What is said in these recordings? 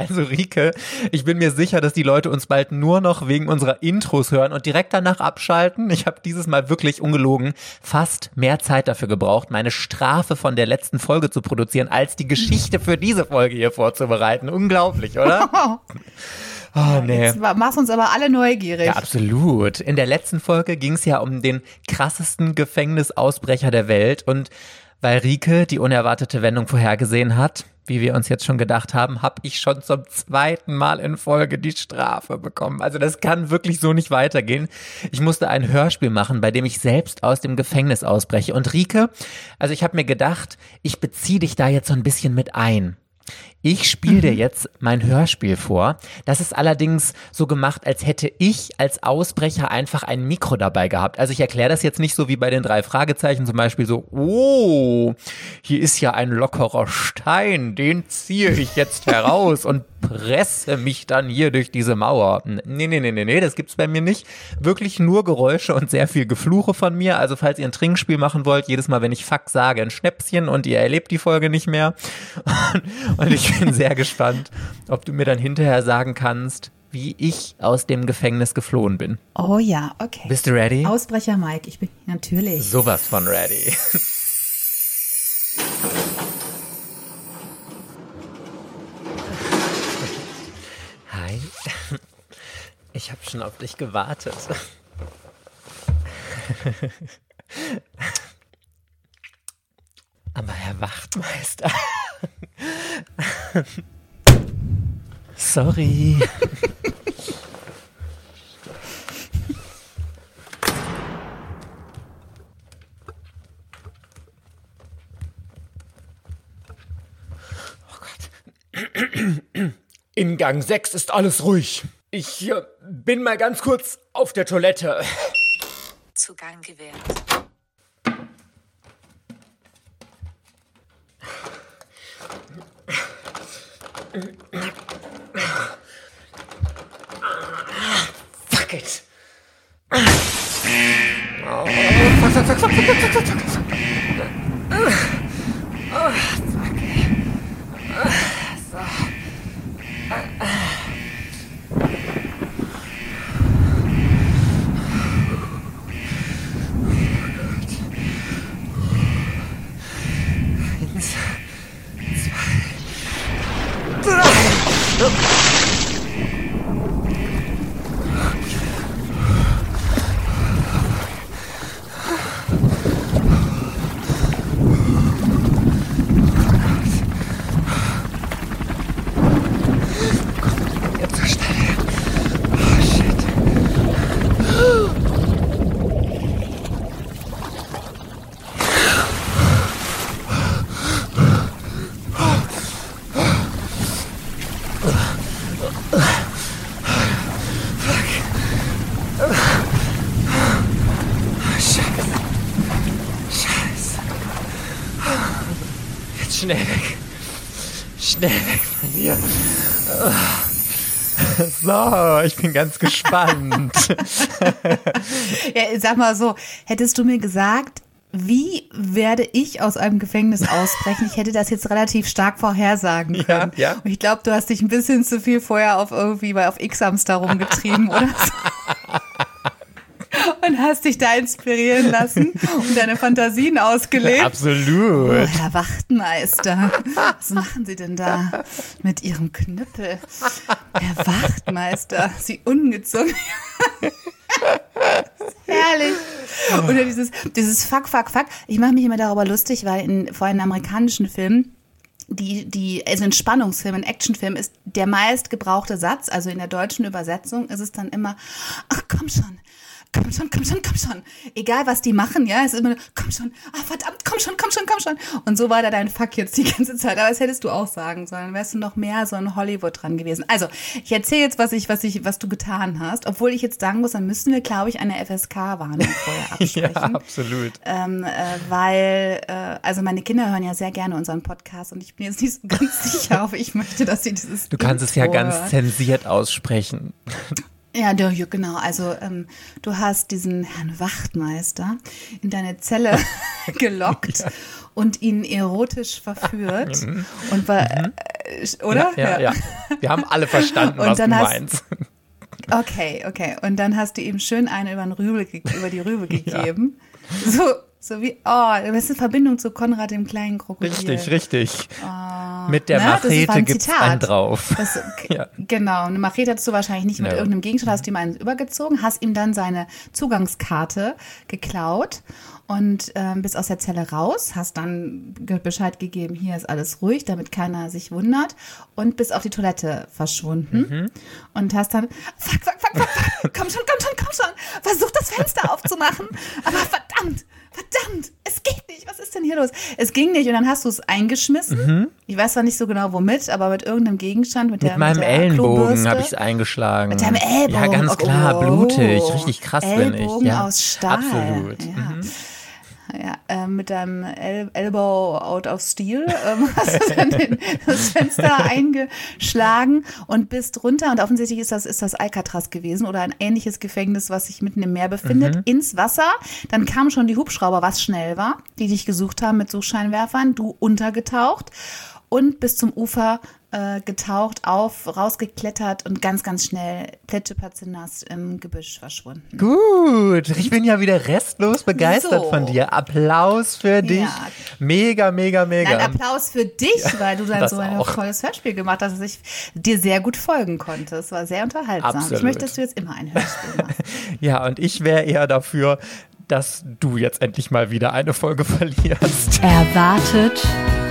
Also Rike, ich bin mir sicher, dass die Leute uns bald nur noch wegen unserer Intros hören und direkt danach abschalten. Ich habe dieses Mal wirklich ungelogen fast mehr Zeit dafür gebraucht, meine Strafe von der letzten Folge zu produzieren, als die Geschichte für diese Folge hier vorzubereiten. Unglaublich, oder? Oh, nee. Jetzt machst uns aber alle neugierig. Ja, absolut. In der letzten Folge ging es ja um den krassesten Gefängnisausbrecher der Welt und weil Rike die unerwartete Wendung vorhergesehen hat, wie wir uns jetzt schon gedacht haben, habe ich schon zum zweiten Mal in Folge die Strafe bekommen. Also das kann wirklich so nicht weitergehen. Ich musste ein Hörspiel machen, bei dem ich selbst aus dem Gefängnis ausbreche. Und Rike, also ich habe mir gedacht, ich beziehe dich da jetzt so ein bisschen mit ein. Ich spiele dir mhm. jetzt mein Hörspiel vor. Das ist allerdings so gemacht, als hätte ich als Ausbrecher einfach ein Mikro dabei gehabt. Also ich erkläre das jetzt nicht so wie bei den drei Fragezeichen zum Beispiel so, oh, hier ist ja ein lockerer Stein, den ziehe ich jetzt heraus und presse mich dann hier durch diese Mauer. Nee, nee, nee, nee, nee, das gibt's bei mir nicht. Wirklich nur Geräusche und sehr viel Gefluche von mir. Also falls ihr ein Trinkspiel machen wollt, jedes Mal, wenn ich Fuck sage, ein Schnäpschen und ihr erlebt die Folge nicht mehr. Und ich bin sehr gespannt, ob du mir dann hinterher sagen kannst, wie ich aus dem Gefängnis geflohen bin. Oh ja, okay. Bist du ready? Ausbrecher Mike, ich bin natürlich. Sowas von ready. Hi. Ich habe schon auf dich gewartet. Aber Herr Wachtmeister. Sorry. Oh Gott. In Gang 6 ist alles ruhig. Ich äh, bin mal ganz kurz auf der Toilette. Zugang gewährt. Fuck it. Oh, fuck, fuck, fuck, fuck, fuck, fuck, fuck, Schnell weg von mir. So, ich bin ganz gespannt. ja, sag mal so, hättest du mir gesagt, wie werde ich aus einem Gefängnis ausbrechen? Ich hätte das jetzt relativ stark vorhersagen können. Ja, ja. Und ich glaube, du hast dich ein bisschen zu viel vorher auf irgendwie bei auf X-Ams da rumgetrieben oder so. und hast dich da inspirieren lassen und deine Fantasien ausgelebt. Absolut. Oh, Herr Wachtmeister, was machen Sie denn da mit Ihrem Knüppel? Herr Wachtmeister, Sie ungezwungen. Herrlich. Oder dieses, dieses Fuck, Fuck, Fuck. Ich mache mich immer darüber lustig, weil in, vor allem amerikanischen Filmen die, die, also ein Spannungsfilm, ein Actionfilm ist der meist gebrauchte Satz, also in der deutschen Übersetzung ist es dann immer, ach komm schon, komm schon, komm schon, komm schon. Egal, was die machen, ja, es ist immer, komm schon, ah, verdammt, komm schon, komm schon, komm schon. Und so war da dein Fuck jetzt die ganze Zeit. Aber das hättest du auch sagen sollen. Wärst du noch mehr so in Hollywood dran gewesen. Also, ich erzähle jetzt, was ich, was ich, was du getan hast. Obwohl ich jetzt sagen muss, dann müssen wir, glaube ich, eine FSK-Warnung vorher absprechen. ja, absolut. Ähm, äh, weil, äh, also meine Kinder hören ja sehr gerne unseren Podcast und ich bin jetzt nicht so ganz sicher, ob ich möchte, dass sie dieses. Du kannst es ja ganz zensiert aussprechen. Ja, genau. Also ähm, du hast diesen Herrn Wachtmeister in deine Zelle gelockt ja. und ihn erotisch verführt. und war, äh, oder? Ja, ja, ja. Wir haben alle verstanden, was du hast- meinst. Okay, okay. Und dann hast du ihm schön eine über, den Rübel, ge- über die Rübe gegeben. So, so wie, oh, du hast eine Verbindung zu Konrad dem kleinen Krokodil. Richtig, richtig. Mit der war Machete gibt's Zitat. einen drauf. Das, Ja. Genau, eine Machete hattest du wahrscheinlich nicht mit Ja. irgendeinem Gegenstand, hast ihm einen übergezogen, hast ihm dann seine Zugangskarte geklaut und ähm, bist aus der Zelle raus, hast dann Bescheid gegeben, hier ist alles ruhig, damit keiner sich wundert und bist auf die Toilette verschwunden Mhm. und hast dann, fuck, fuck, fuck, fuck, fuck, komm schon, komm schon, komm schon, versuch das Fenster aufzumachen, aber verdammt, verdammt, es geht nicht, was ist denn hier los? Es ging nicht und dann hast du es eingeschmissen, ich weiß zwar nicht so genau womit, aber mit irgendeinem Gegenstand, mit, der Mhm. Mit meinem der Ellenbogen habe ich es eingeschlagen. Mit deinem Ellbogen. Ja, ganz klar, oh, blutig. oh. Richtig krass bin ich. Ellbogen Ja, aus Stahl. Absolut. Ja. Mhm. Ja, ähm, mit deinem El Elbow out of steel ähm, hast du dann den, das Fenster eingeschlagen und bist runter. Und offensichtlich ist das, ist das Alcatraz gewesen oder ein ähnliches Gefängnis, was sich mitten im Meer befindet, Mhm. ins Wasser. Dann kamen schon die Hubschrauber, was schnell war, die dich gesucht haben mit Suchscheinwerfern. Du untergetaucht und bis zum Ufer äh, getaucht, auf, rausgeklettert und ganz, ganz schnell plitschepatzenass im Gebüsch verschwunden. Gut, ich bin ja wieder restlos begeistert So. von dir. Applaus für dich. Ja. Mega, mega, mega. Nein, Applaus für dich, weil du dann so ein auch. tolles Hörspiel gemacht hast, dass ich dir sehr gut folgen konnte. Es war sehr unterhaltsam. Ich Absolut. möchte, dass du jetzt immer ein Hörspiel machst. Ja, und ich wäre eher dafür, dass du jetzt endlich mal wieder eine Folge verlierst. Erwartet,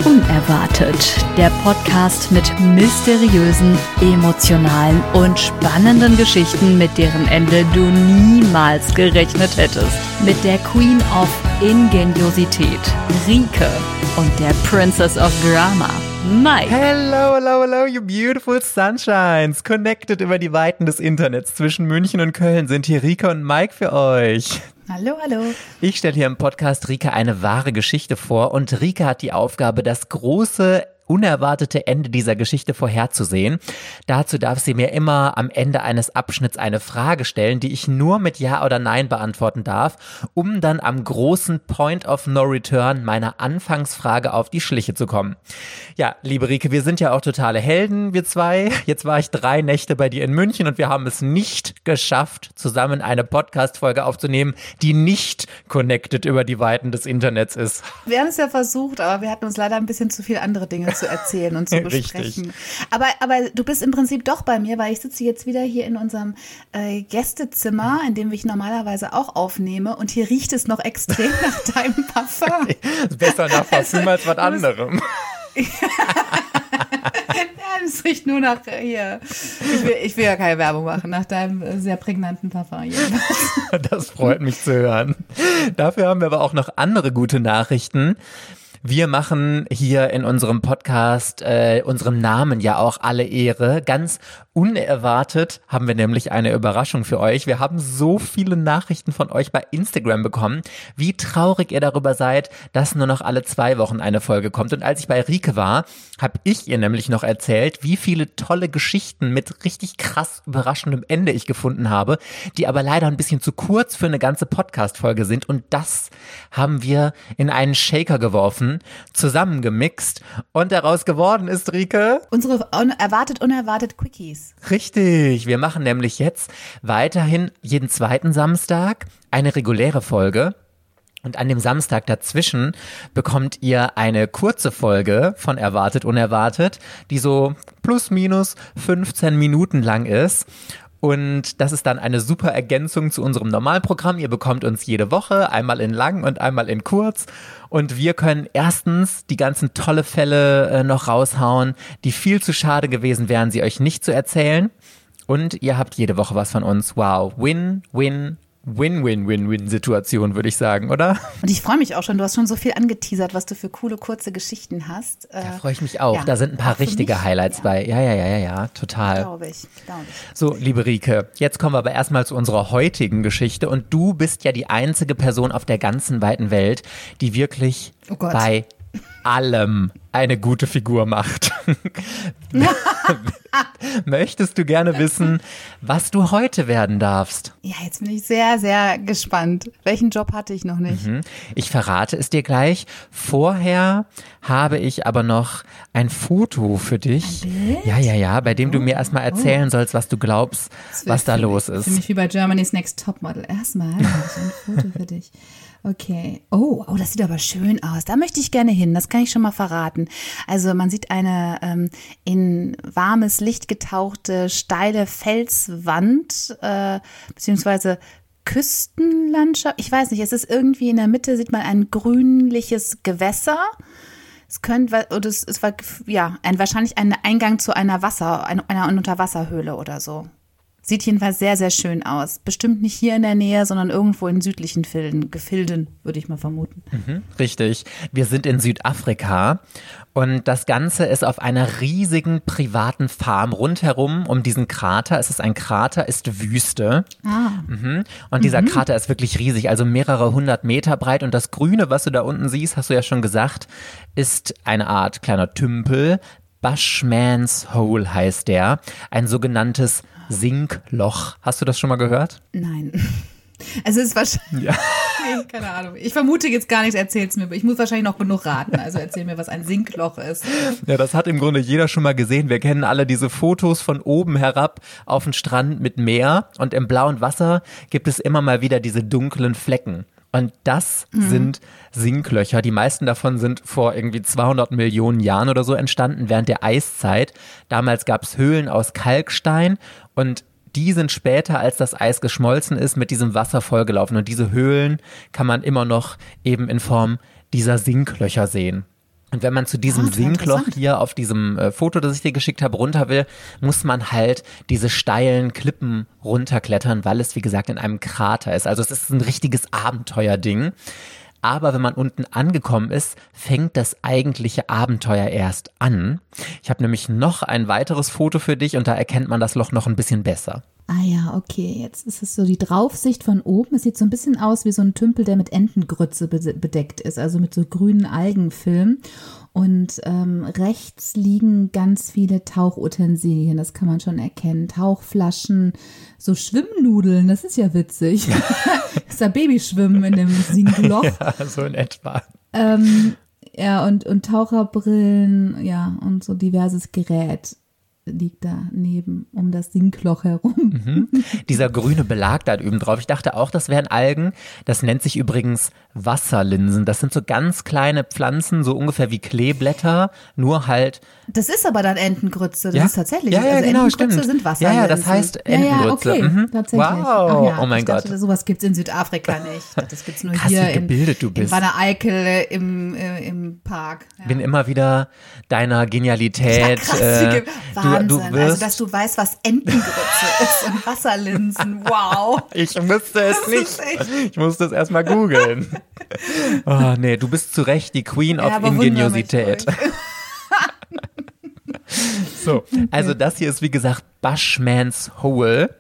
unerwartet. Der Podcast mit mysteriösen, emotionalen und spannenden Geschichten, mit deren Ende du niemals gerechnet hättest. Mit der Queen of Ingeniosität, Rike, und der Princess of Drama, Mike. Hello, hello, hello, you beautiful sunshines. Connected über die Weiten des Internets zwischen München und Köln sind hier Rika und Mike für euch. Hallo, hallo. Ich stelle hier im Podcast Rika eine wahre Geschichte vor und Rika hat die Aufgabe, das große unerwartete Ende dieser Geschichte vorherzusehen. Dazu darf sie mir immer am Ende eines Abschnitts eine Frage stellen, die ich nur mit Ja oder Nein beantworten darf, um dann am großen Point of No Return meiner Anfangsfrage auf die Schliche zu kommen. Ja, liebe Rike, wir sind ja auch totale Helden, wir zwei. Jetzt war ich drei Nächte bei dir in München und wir haben es nicht geschafft, zusammen eine Podcast-Folge aufzunehmen, die nicht connected über die Weiten des Internets ist. Wir haben es ja versucht, aber wir hatten uns leider ein bisschen zu viele andere Dinge zu erzählen und zu Richtig. besprechen. Aber, aber du bist im Prinzip doch bei mir, weil ich sitze jetzt wieder hier in unserem äh, Gästezimmer, in dem ich normalerweise auch aufnehme und hier riecht es noch extrem nach deinem Parfum. Besser nach Parfüm als was anderem. Das riecht nur nach äh, hier. Ich will, ich will ja keine Werbung machen, nach deinem äh, sehr prägnanten Parfum. Das freut mich zu hören. Dafür haben wir aber auch noch andere gute Nachrichten. Wir machen hier in unserem Podcast äh, unserem Namen ja auch alle Ehre. Ganz unerwartet haben wir nämlich eine Überraschung für euch. Wir haben so viele Nachrichten von euch bei Instagram bekommen, wie traurig ihr darüber seid, dass nur noch alle zwei Wochen eine Folge kommt. Und als ich bei Rike war, habe ich ihr nämlich noch erzählt, wie viele tolle Geschichten mit richtig krass überraschendem Ende ich gefunden habe, die aber leider ein bisschen zu kurz für eine ganze Podcast-Folge sind. Und das haben wir in einen Shaker geworfen, zusammengemixt und daraus geworden ist, Rike, Unsere un erwartet, unerwartet Quickies. Richtig, wir machen nämlich jetzt weiterhin jeden zweiten Samstag eine reguläre Folge. Und an dem Samstag dazwischen bekommt ihr eine kurze Folge von Erwartet Unerwartet, die so plus minus 15 Minuten lang ist. Und das ist dann eine super Ergänzung zu unserem Normalprogramm. Ihr bekommt uns jede Woche, einmal in lang und einmal in kurz. Und wir können erstens die ganzen tolle Fälle äh, noch raushauen, die viel zu schade gewesen wären, sie euch nicht zu erzählen. Und ihr habt jede Woche was von uns. Wow. Win, win, Win-Win-Win-Win-Situation, würde ich sagen, oder? Und ich freue mich auch schon. Du hast schon so viel angeteasert, was du für coole, kurze Geschichten hast. Äh, Da freue ich mich auch. ja, da sind ein paar richtige mich, Highlights ja. bei. Ja, ja, ja, ja, ja, total. Glaube ich, glaube ich. So, liebe Rike, jetzt kommen wir aber erstmal zu unserer heutigen Geschichte. Und du bist ja die einzige Person auf der ganzen weiten Welt, die wirklich Oh bei allem eine gute Figur macht. Möchtest du gerne wissen, was du heute werden darfst? Ja, jetzt bin ich sehr, sehr gespannt. Welchen Job hatte ich noch nicht? Mhm. Ich verrate es dir gleich. Vorher habe ich aber noch ein Foto für dich. Ja, ja, ja, bei dem du mir erstmal erzählen sollst, was du glaubst, was da los ist. Für mich wie bei Germany's Next Topmodel. Erstmal habe ich ein Foto für dich. Okay. Oh, oh, das sieht aber schön aus. Da möchte ich gerne hin. Das kann ich schon mal verraten. Also man sieht eine ähm, in warmes Licht getauchte steile Felswand äh, beziehungsweise Küstenlandschaft. Ich weiß nicht. Es ist irgendwie in der Mitte sieht man ein grünliches Gewässer. Es könnte, oder es, es war ja ein, wahrscheinlich ein Eingang zu einer Wasser, einer, einer Unterwasserhöhle oder so. Sieht jedenfalls sehr, sehr schön aus. Bestimmt nicht hier in der Nähe, sondern irgendwo in südlichen Filden, Gefilden, würde ich mal vermuten. Richtig. Wir sind in Südafrika und das Ganze ist auf einer riesigen privaten Farm rundherum um diesen Krater. Es ist ein Krater, ist Wüste. Ah. Mhm. Und dieser Krater ist wirklich riesig, also mehrere hundert Meter breit. Und das Grüne, was du da unten siehst, hast du ja schon gesagt, ist eine Art kleiner Tümpel. Bushman's Hole heißt der. Ein sogenanntes Sinkloch. Hast du das schon mal gehört? Nein. Also es ist wahrscheinlich. Ja. Nee, keine Ahnung. Ich vermute jetzt gar nichts, erzähl's mir. Ich muss wahrscheinlich noch genug raten. Also erzähl mir, was ein Sinkloch ist. Ja, das hat im Grunde jeder schon mal gesehen. Wir kennen alle diese Fotos von oben herab auf den Strand mit Meer und im blauen Wasser gibt es immer mal wieder diese dunklen Flecken. Und das sind Sinklöcher. Die meisten davon sind vor irgendwie 200 Millionen Jahren oder so entstanden, während der Eiszeit. Damals gab es Höhlen aus Kalkstein und die sind später, als das Eis geschmolzen ist, mit diesem Wasser vollgelaufen. Und diese Höhlen kann man immer noch eben in Form dieser Sinklöcher sehen. Und wenn man zu diesem Ah, Sinkloch hier auf diesem äh, Foto, das ich dir geschickt habe, runter will, muss man halt diese steilen Klippen runterklettern, weil es, wie gesagt, in einem Krater ist. Also es ist ein richtiges Abenteuerding. Aber wenn man unten angekommen ist, fängt das eigentliche Abenteuer erst an. Ich habe nämlich noch ein weiteres Foto für dich und da erkennt man das Loch noch ein bisschen besser. Ah ja, okay. Jetzt ist es so die Draufsicht von oben. Es sieht so ein bisschen aus wie so ein Tümpel, der mit Entengrütze be- bedeckt ist, also mit so grünen Algenfilm. Und ähm, rechts liegen ganz viele Tauchutensilien, das kann man schon erkennen. Tauchflaschen, so Schwimmnudeln, das ist ja witzig. das ist ja Babyschwimmen in dem Sinkloch. Ja, so in etwa. Ähm, ja, und, und Taucherbrillen, ja, und so diverses Gerät liegt da neben um das Sinkloch herum. Dieser grüne Belag da drüben drauf. Ich dachte auch, das wären Algen. Das nennt sich übrigens Wasserlinsen. Das sind so ganz kleine Pflanzen, so ungefähr wie Kleeblätter, nur halt. Das ist aber dann Entengrütze. Das ja? ist tatsächlich. Ja, ja, also genau, Entengrütze stimmt. sind ja, Wasserlinsen. ja, das heißt Ja, ja, Entengrütze. okay, Mhm. tatsächlich. Wow, Ach ja, oh mein ich Gott. Dachte, sowas gibt's in Südafrika nicht. Das gibt's nur Krass, hier wie gebildet du in, bist. in Wanne Eickel im, äh, im Park. Ja. Bin immer wieder deiner Ja, Genialität. krass, äh, ge- Wahnsinn. du, wirst, also, dass du weißt, was Entengrütze ist und Wasserlinsen. Wow. ich musste es Das nicht. Ich musste es erstmal googeln. oh, nee, du bist zu Recht die Queen of Ja, mich Ingeniosität. So, also das hier ist wie gesagt Bushman's Hole.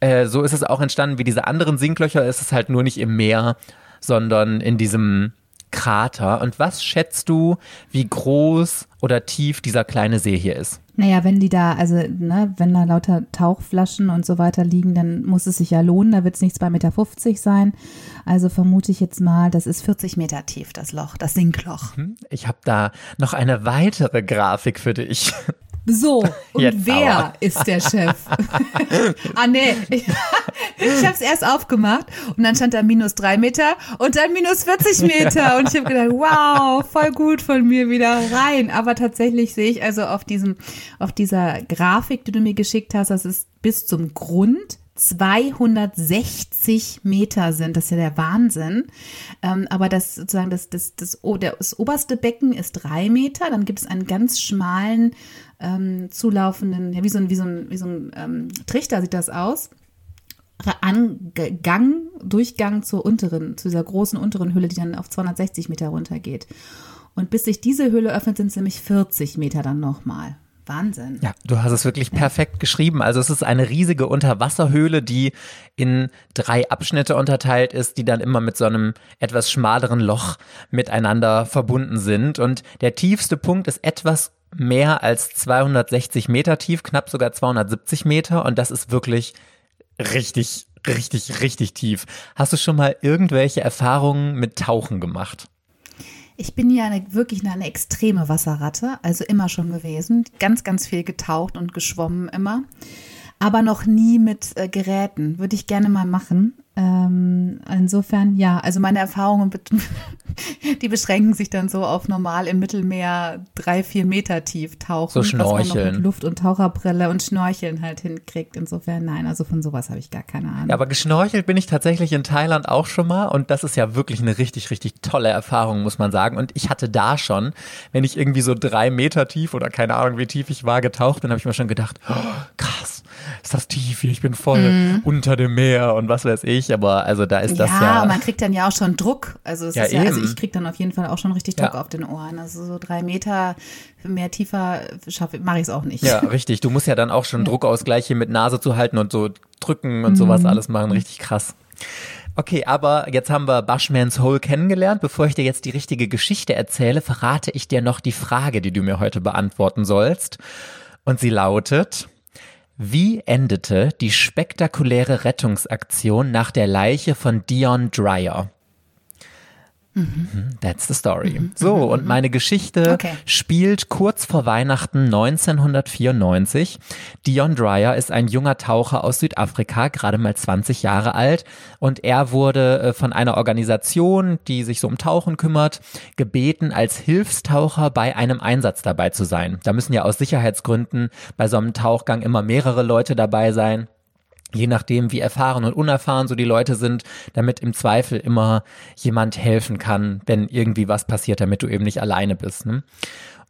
Äh, so ist es auch entstanden wie diese anderen Sinklöcher. Es ist halt nur nicht im Meer, sondern in diesem Krater. Und was schätzt du, wie groß oder tief dieser kleine See hier ist? Naja, wenn die da, also, ne, wenn da lauter Tauchflaschen und so weiter liegen, dann muss es sich ja lohnen. Da wird es nicht 2,50 Meter sein. Also vermute ich jetzt mal, das ist 40 Meter tief, das Loch, das Sinkloch. Ich habe da noch eine weitere Grafik für dich. So, und Jetzt wer aber. ist der Chef? ah, nee. Ich, es erst aufgemacht und dann stand da minus drei Meter und dann minus 40 Meter. Und ich habe gedacht, wow, voll gut von mir wieder rein. Aber tatsächlich sehe ich also auf diesem, auf dieser Grafik, die du mir geschickt hast, dass es bis zum Grund 260 Meter sind. Das ist ja der Wahnsinn. Ähm, aber das sozusagen das, das, das, oh, der, das oberste Becken ist drei Meter. Dann gibt es einen ganz schmalen, ähm, zulaufenden, ja, wie so ein, wie so ein, wie so ein ähm, Trichter sieht das aus. Angang, Durchgang zur unteren, zu dieser großen unteren Hülle, die dann auf 260 Meter runtergeht. Und bis sich diese Höhle öffnet, sind es nämlich 40 Meter dann nochmal. Wahnsinn. Ja, du hast es wirklich perfekt geschrieben. Also es ist eine riesige Unterwasserhöhle, die in drei Abschnitte unterteilt ist, die dann immer mit so einem etwas schmaleren Loch miteinander verbunden sind. Und der tiefste Punkt ist etwas mehr als 260 Meter tief, knapp sogar 270 Meter. Und das ist wirklich richtig, richtig, richtig tief. Hast du schon mal irgendwelche Erfahrungen mit Tauchen gemacht? Ich bin ja eine, wirklich eine extreme Wasserratte, also immer schon gewesen. Ganz, ganz viel getaucht und geschwommen immer. Aber noch nie mit äh, Geräten. Würde ich gerne mal machen. Ähm, insofern, ja, also meine Erfahrungen, die beschränken sich dann so auf normal im Mittelmeer drei, vier Meter tief tauchen. So schnorcheln. Was man noch mit Luft- und Taucherbrille und Schnorcheln halt hinkriegt. Insofern, nein, also von sowas habe ich gar keine Ahnung. Ja, aber geschnorchelt bin ich tatsächlich in Thailand auch schon mal und das ist ja wirklich eine richtig, richtig tolle Erfahrung, muss man sagen. Und ich hatte da schon, wenn ich irgendwie so drei Meter tief oder keine Ahnung, wie tief ich war, getaucht bin, habe ich mir schon gedacht, oh, krass, ist das tief hier, ich bin voll Mhm. unter dem Meer und was weiß ich, aber also da ist das ja, ja. und man kriegt dann ja auch schon Druck. Also, Ja, ist ja, also ich krieg dann auf jeden Fall auch schon richtig Druck auf den Ohren. Also so drei Meter mehr tiefer schaffe mache ich es auch nicht. Ja, richtig. Du musst ja dann auch schon Druckausgleich hier mit Nase zu halten und so drücken und sowas Mhm. alles machen. Richtig krass. Okay, aber jetzt haben wir Bushman's Hole kennengelernt. Bevor ich dir jetzt die richtige Geschichte erzähle, verrate ich dir noch die Frage, die du mir heute beantworten sollst. Und sie lautet, wie endete die spektakuläre Rettungsaktion nach der Leiche von Dion Dreyer? Mhm, That's the story. So, und meine Geschichte Okay. spielt kurz vor Weihnachten 1994. Dion Dreyer ist ein junger Taucher aus Südafrika, gerade mal 20 Jahre alt. Und er wurde äh, von einer Organisation, die sich so um Tauchen kümmert, gebeten, als Hilfstaucher bei einem Einsatz dabei zu sein. Da müssen ja aus Sicherheitsgründen bei so einem Tauchgang immer mehrere Leute dabei sein je nachdem, wie erfahren und unerfahren so die Leute sind, damit im Zweifel immer jemand helfen kann, wenn irgendwie was passiert, damit du eben nicht alleine bist. Ne?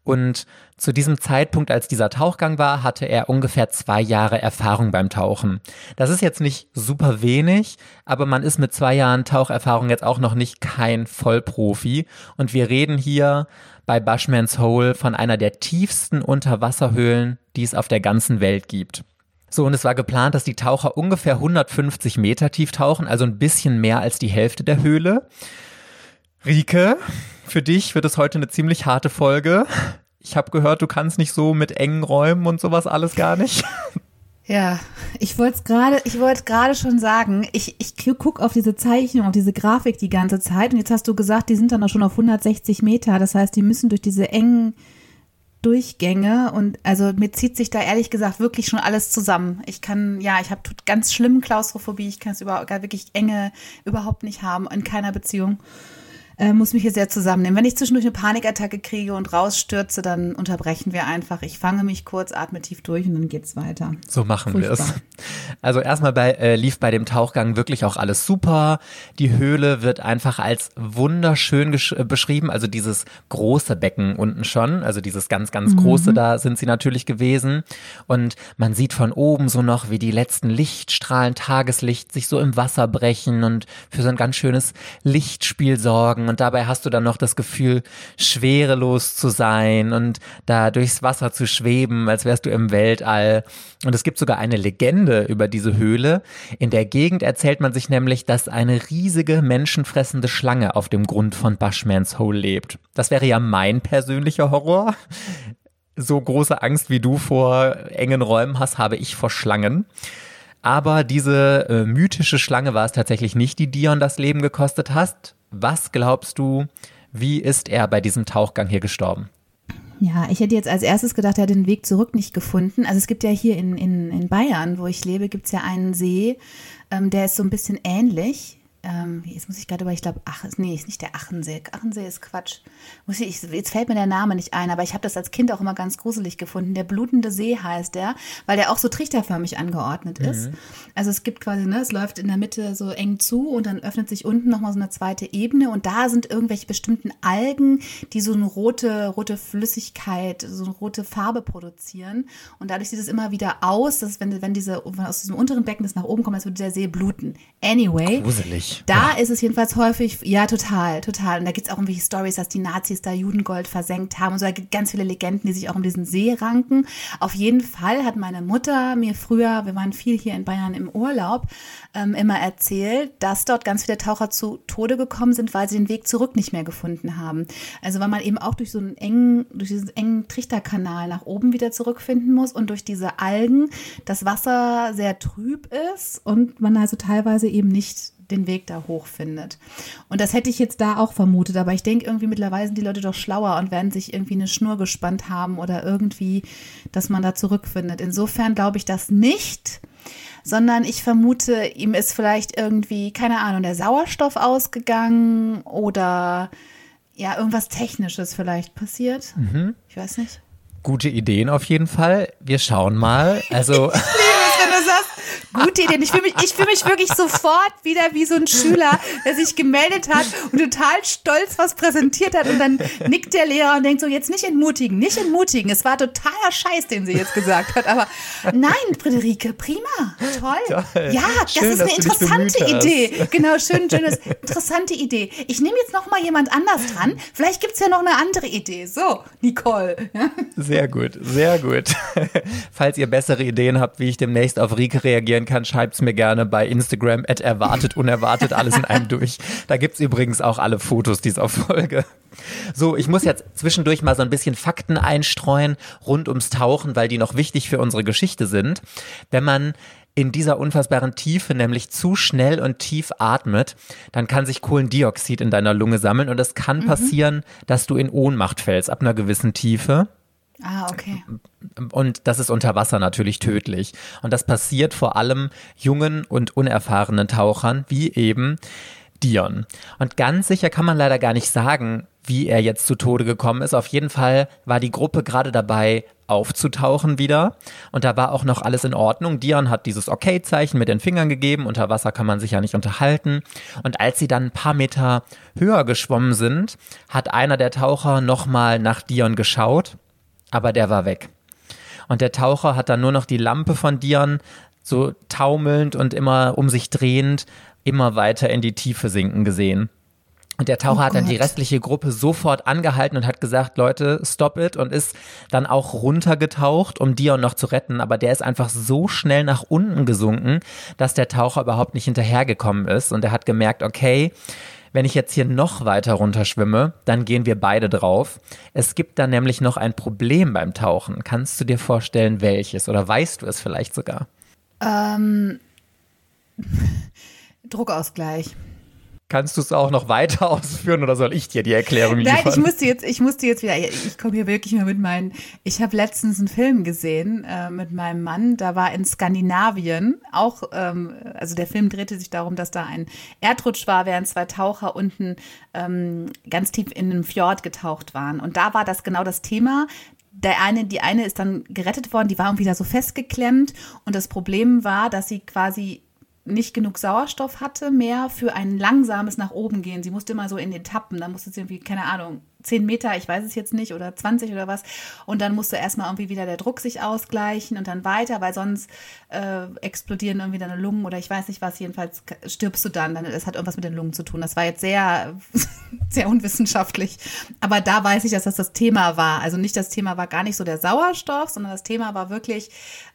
Und zu diesem Zeitpunkt, als dieser Tauchgang war, hatte er ungefähr zwei Jahre Erfahrung beim Tauchen. Das ist jetzt nicht super wenig, aber man ist mit zwei Jahren Taucherfahrung jetzt auch noch nicht kein Vollprofi. Und wir reden hier bei Bushman's Hole von einer der tiefsten Unterwasserhöhlen, die es auf der ganzen Welt gibt. So, und es war geplant, dass die Taucher ungefähr 150 Meter tief tauchen, also ein bisschen mehr als die Hälfte der Höhle. Rike, für dich wird es heute eine ziemlich harte Folge. Ich habe gehört, du kannst nicht so mit engen Räumen und sowas alles gar nicht. Ja, ich wollte es gerade, ich wollte gerade schon sagen, ich, ich guck auf diese Zeichnung, auf diese Grafik die ganze Zeit und jetzt hast du gesagt, die sind dann auch schon auf 160 Meter. Das heißt, die müssen durch diese engen Durchgänge und also mir zieht sich da ehrlich gesagt wirklich schon alles zusammen. Ich kann, ja, ich habe ganz schlimm Klaustrophobie, ich kann es gar wirklich enge überhaupt nicht haben in keiner Beziehung. Äh, muss mich hier sehr zusammennehmen. Wenn ich zwischendurch eine Panikattacke kriege und rausstürze, dann unterbrechen wir einfach. Ich fange mich kurz, atme tief durch und dann geht's weiter. So machen wir es. Also erstmal bei, äh, lief bei dem Tauchgang wirklich auch alles super. Die Höhle wird einfach als wunderschön äh, beschrieben. Also dieses große Becken unten schon, also dieses ganz, ganz große, da sind sie natürlich gewesen. Und man sieht von oben so noch, wie die letzten Lichtstrahlen, Tageslicht sich so im Wasser brechen und für so ein ganz schönes Lichtspiel sorgen. Und dabei hast du dann noch das Gefühl, schwerelos zu sein und da durchs Wasser zu schweben, als wärst du im Weltall. Und es gibt sogar eine Legende über diese Höhle. In der Gegend erzählt man sich nämlich, dass eine riesige menschenfressende Schlange auf dem Grund von Bushman's Hole lebt. Das wäre ja mein persönlicher Horror. So große Angst wie du vor engen Räumen hast, habe ich vor Schlangen. Aber diese äh, mythische Schlange war es tatsächlich nicht, die Dion das Leben gekostet hast. Was glaubst du, wie ist er bei diesem Tauchgang hier gestorben? Ja, ich hätte jetzt als erstes gedacht, er hat den Weg zurück nicht gefunden. Also es gibt ja hier in, in, in Bayern, wo ich lebe, gibt es ja einen See, ähm, der ist so ein bisschen ähnlich. Ähm, jetzt muss ich gerade über, ich glaube, ach, nee, ist nicht der Achensee. Achensee ist Quatsch. Muss ich, jetzt fällt mir der Name nicht ein, aber ich habe das als Kind auch immer ganz gruselig gefunden. Der blutende See heißt der, weil der auch so trichterförmig angeordnet ist. Also es gibt quasi, ne, es läuft in der Mitte so eng zu und dann öffnet sich unten nochmal so eine zweite Ebene und da sind irgendwelche bestimmten Algen, die so eine rote, rote Flüssigkeit, so eine rote Farbe produzieren. Und dadurch sieht es immer wieder aus, dass wenn, wenn diese, wenn aus diesem unteren Becken das nach oben kommt, als würde der See bluten. Anyway. Gruselig. Da ist es jedenfalls häufig, ja, total, total. Und da gibt es auch irgendwelche Stories, dass die Nazis da Judengold versenkt haben. Und so da gibt ganz viele Legenden, die sich auch um diesen See ranken. Auf jeden Fall hat meine Mutter mir früher, wir waren viel hier in Bayern im Urlaub, ähm, immer erzählt, dass dort ganz viele Taucher zu Tode gekommen sind, weil sie den Weg zurück nicht mehr gefunden haben. Also weil man eben auch durch so einen engen, durch diesen engen Trichterkanal nach oben wieder zurückfinden muss und durch diese Algen das Wasser sehr trüb ist und man also teilweise eben nicht den Weg da hoch findet. Und das hätte ich jetzt da auch vermutet, aber ich denke irgendwie mittlerweile sind die Leute doch schlauer und werden sich irgendwie eine Schnur gespannt haben oder irgendwie, dass man da zurückfindet. Insofern glaube ich das nicht, sondern ich vermute, ihm ist vielleicht irgendwie, keine Ahnung, der Sauerstoff ausgegangen oder ja, irgendwas Technisches vielleicht passiert. Ich weiß nicht. Gute Ideen auf jeden Fall. Wir schauen mal. Also. liebe es, wenn du sagst, gute Idee. Ich fühle mich, ich fühle mich wirklich sofort wieder wie so ein Schüler, der sich gemeldet hat und total stolz was präsentiert hat und dann nickt der Lehrer und denkt so, jetzt nicht entmutigen, nicht entmutigen. Es war totaler Scheiß, den sie jetzt gesagt hat. Aber nein, Friederike, prima, toll. Toll. Ja, das Schön, ist dass eine interessante. Idee. Genau, schön, schönes, interessante Idee. Ich nehme jetzt noch mal jemand anders dran. Vielleicht gibt's ja noch eine andere Idee. So, Nicole. Sehr gut, sehr gut. Falls ihr bessere Ideen habt, wie ich demnächst auf Rike reagieren kann, schreibt's mir gerne bei Instagram at erwartet, unerwartet, alles in einem durch. Da gibt's übrigens auch alle Fotos dieser Folge. So, ich muss jetzt zwischendurch mal so ein bisschen Fakten einstreuen rund ums Tauchen, weil die noch wichtig für unsere Geschichte sind. Wenn man in dieser unfassbaren Tiefe nämlich zu schnell und tief atmet, dann kann sich Kohlendioxid in deiner Lunge sammeln und es kann passieren, dass du in Ohnmacht fällst ab einer gewissen Tiefe. Ah, okay. Und das ist unter Wasser natürlich tödlich. Und das passiert vor allem jungen und unerfahrenen Tauchern, wie eben Dion. Und ganz sicher kann man leider gar nicht sagen, wie er jetzt zu Tode gekommen ist. Auf jeden Fall war die Gruppe gerade dabei, aufzutauchen wieder. Und da war auch noch alles in Ordnung. Dion hat dieses Okay-Zeichen mit den Fingern gegeben. Unter Wasser kann man sich ja nicht unterhalten. Und als sie dann ein paar Meter höher geschwommen sind, hat einer der Taucher nochmal nach Dion geschaut, aber der war weg. Und der Taucher hat dann nur noch die Lampe von Dion so taumelnd und immer um sich drehend immer weiter in die Tiefe sinken gesehen. Und der Taucher Oh hat dann die restliche Gruppe sofort angehalten und hat gesagt, Leute, stop it und ist dann auch runtergetaucht, um Dion noch zu retten. Aber der ist einfach so schnell nach unten gesunken, dass der Taucher überhaupt nicht hinterhergekommen ist. Und er hat gemerkt, okay, wenn ich jetzt hier noch weiter runterschwimme, dann gehen wir beide drauf. Es gibt da nämlich noch ein Problem beim Tauchen. Kannst du dir vorstellen, welches? Oder weißt du es vielleicht sogar? Ähm, Druckausgleich. Kannst du es auch noch weiter ausführen oder soll ich dir die Erklärung liefern? Nein, ich musste jetzt, ich musste jetzt wieder, ich komme hier wirklich mal mit meinen, ich habe letztens einen Film gesehen äh, mit meinem Mann, da war in Skandinavien auch, ähm, also der Film drehte sich darum, dass da ein Erdrutsch war, während zwei Taucher unten ähm, ganz tief in einem Fjord getaucht waren. Und da war das genau das Thema. Der eine, die eine ist dann gerettet worden, die war irgendwie da so festgeklemmt und das Problem war, dass sie quasi nicht genug Sauerstoff hatte mehr für ein langsames nach oben gehen. Sie musste immer so in Etappen, dann musste sie irgendwie, keine Ahnung, 10 Meter, ich weiß es jetzt nicht, oder 20 oder was. Und dann musste erstmal irgendwie wieder der Druck sich ausgleichen und dann weiter, weil sonst äh, explodieren irgendwie deine Lungen oder ich weiß nicht was, jedenfalls stirbst du dann. dann. Das hat irgendwas mit den Lungen zu tun. Das war jetzt sehr, sehr unwissenschaftlich. Aber da weiß ich, dass das das Thema war. Also nicht das Thema war gar nicht so der Sauerstoff, sondern das Thema war wirklich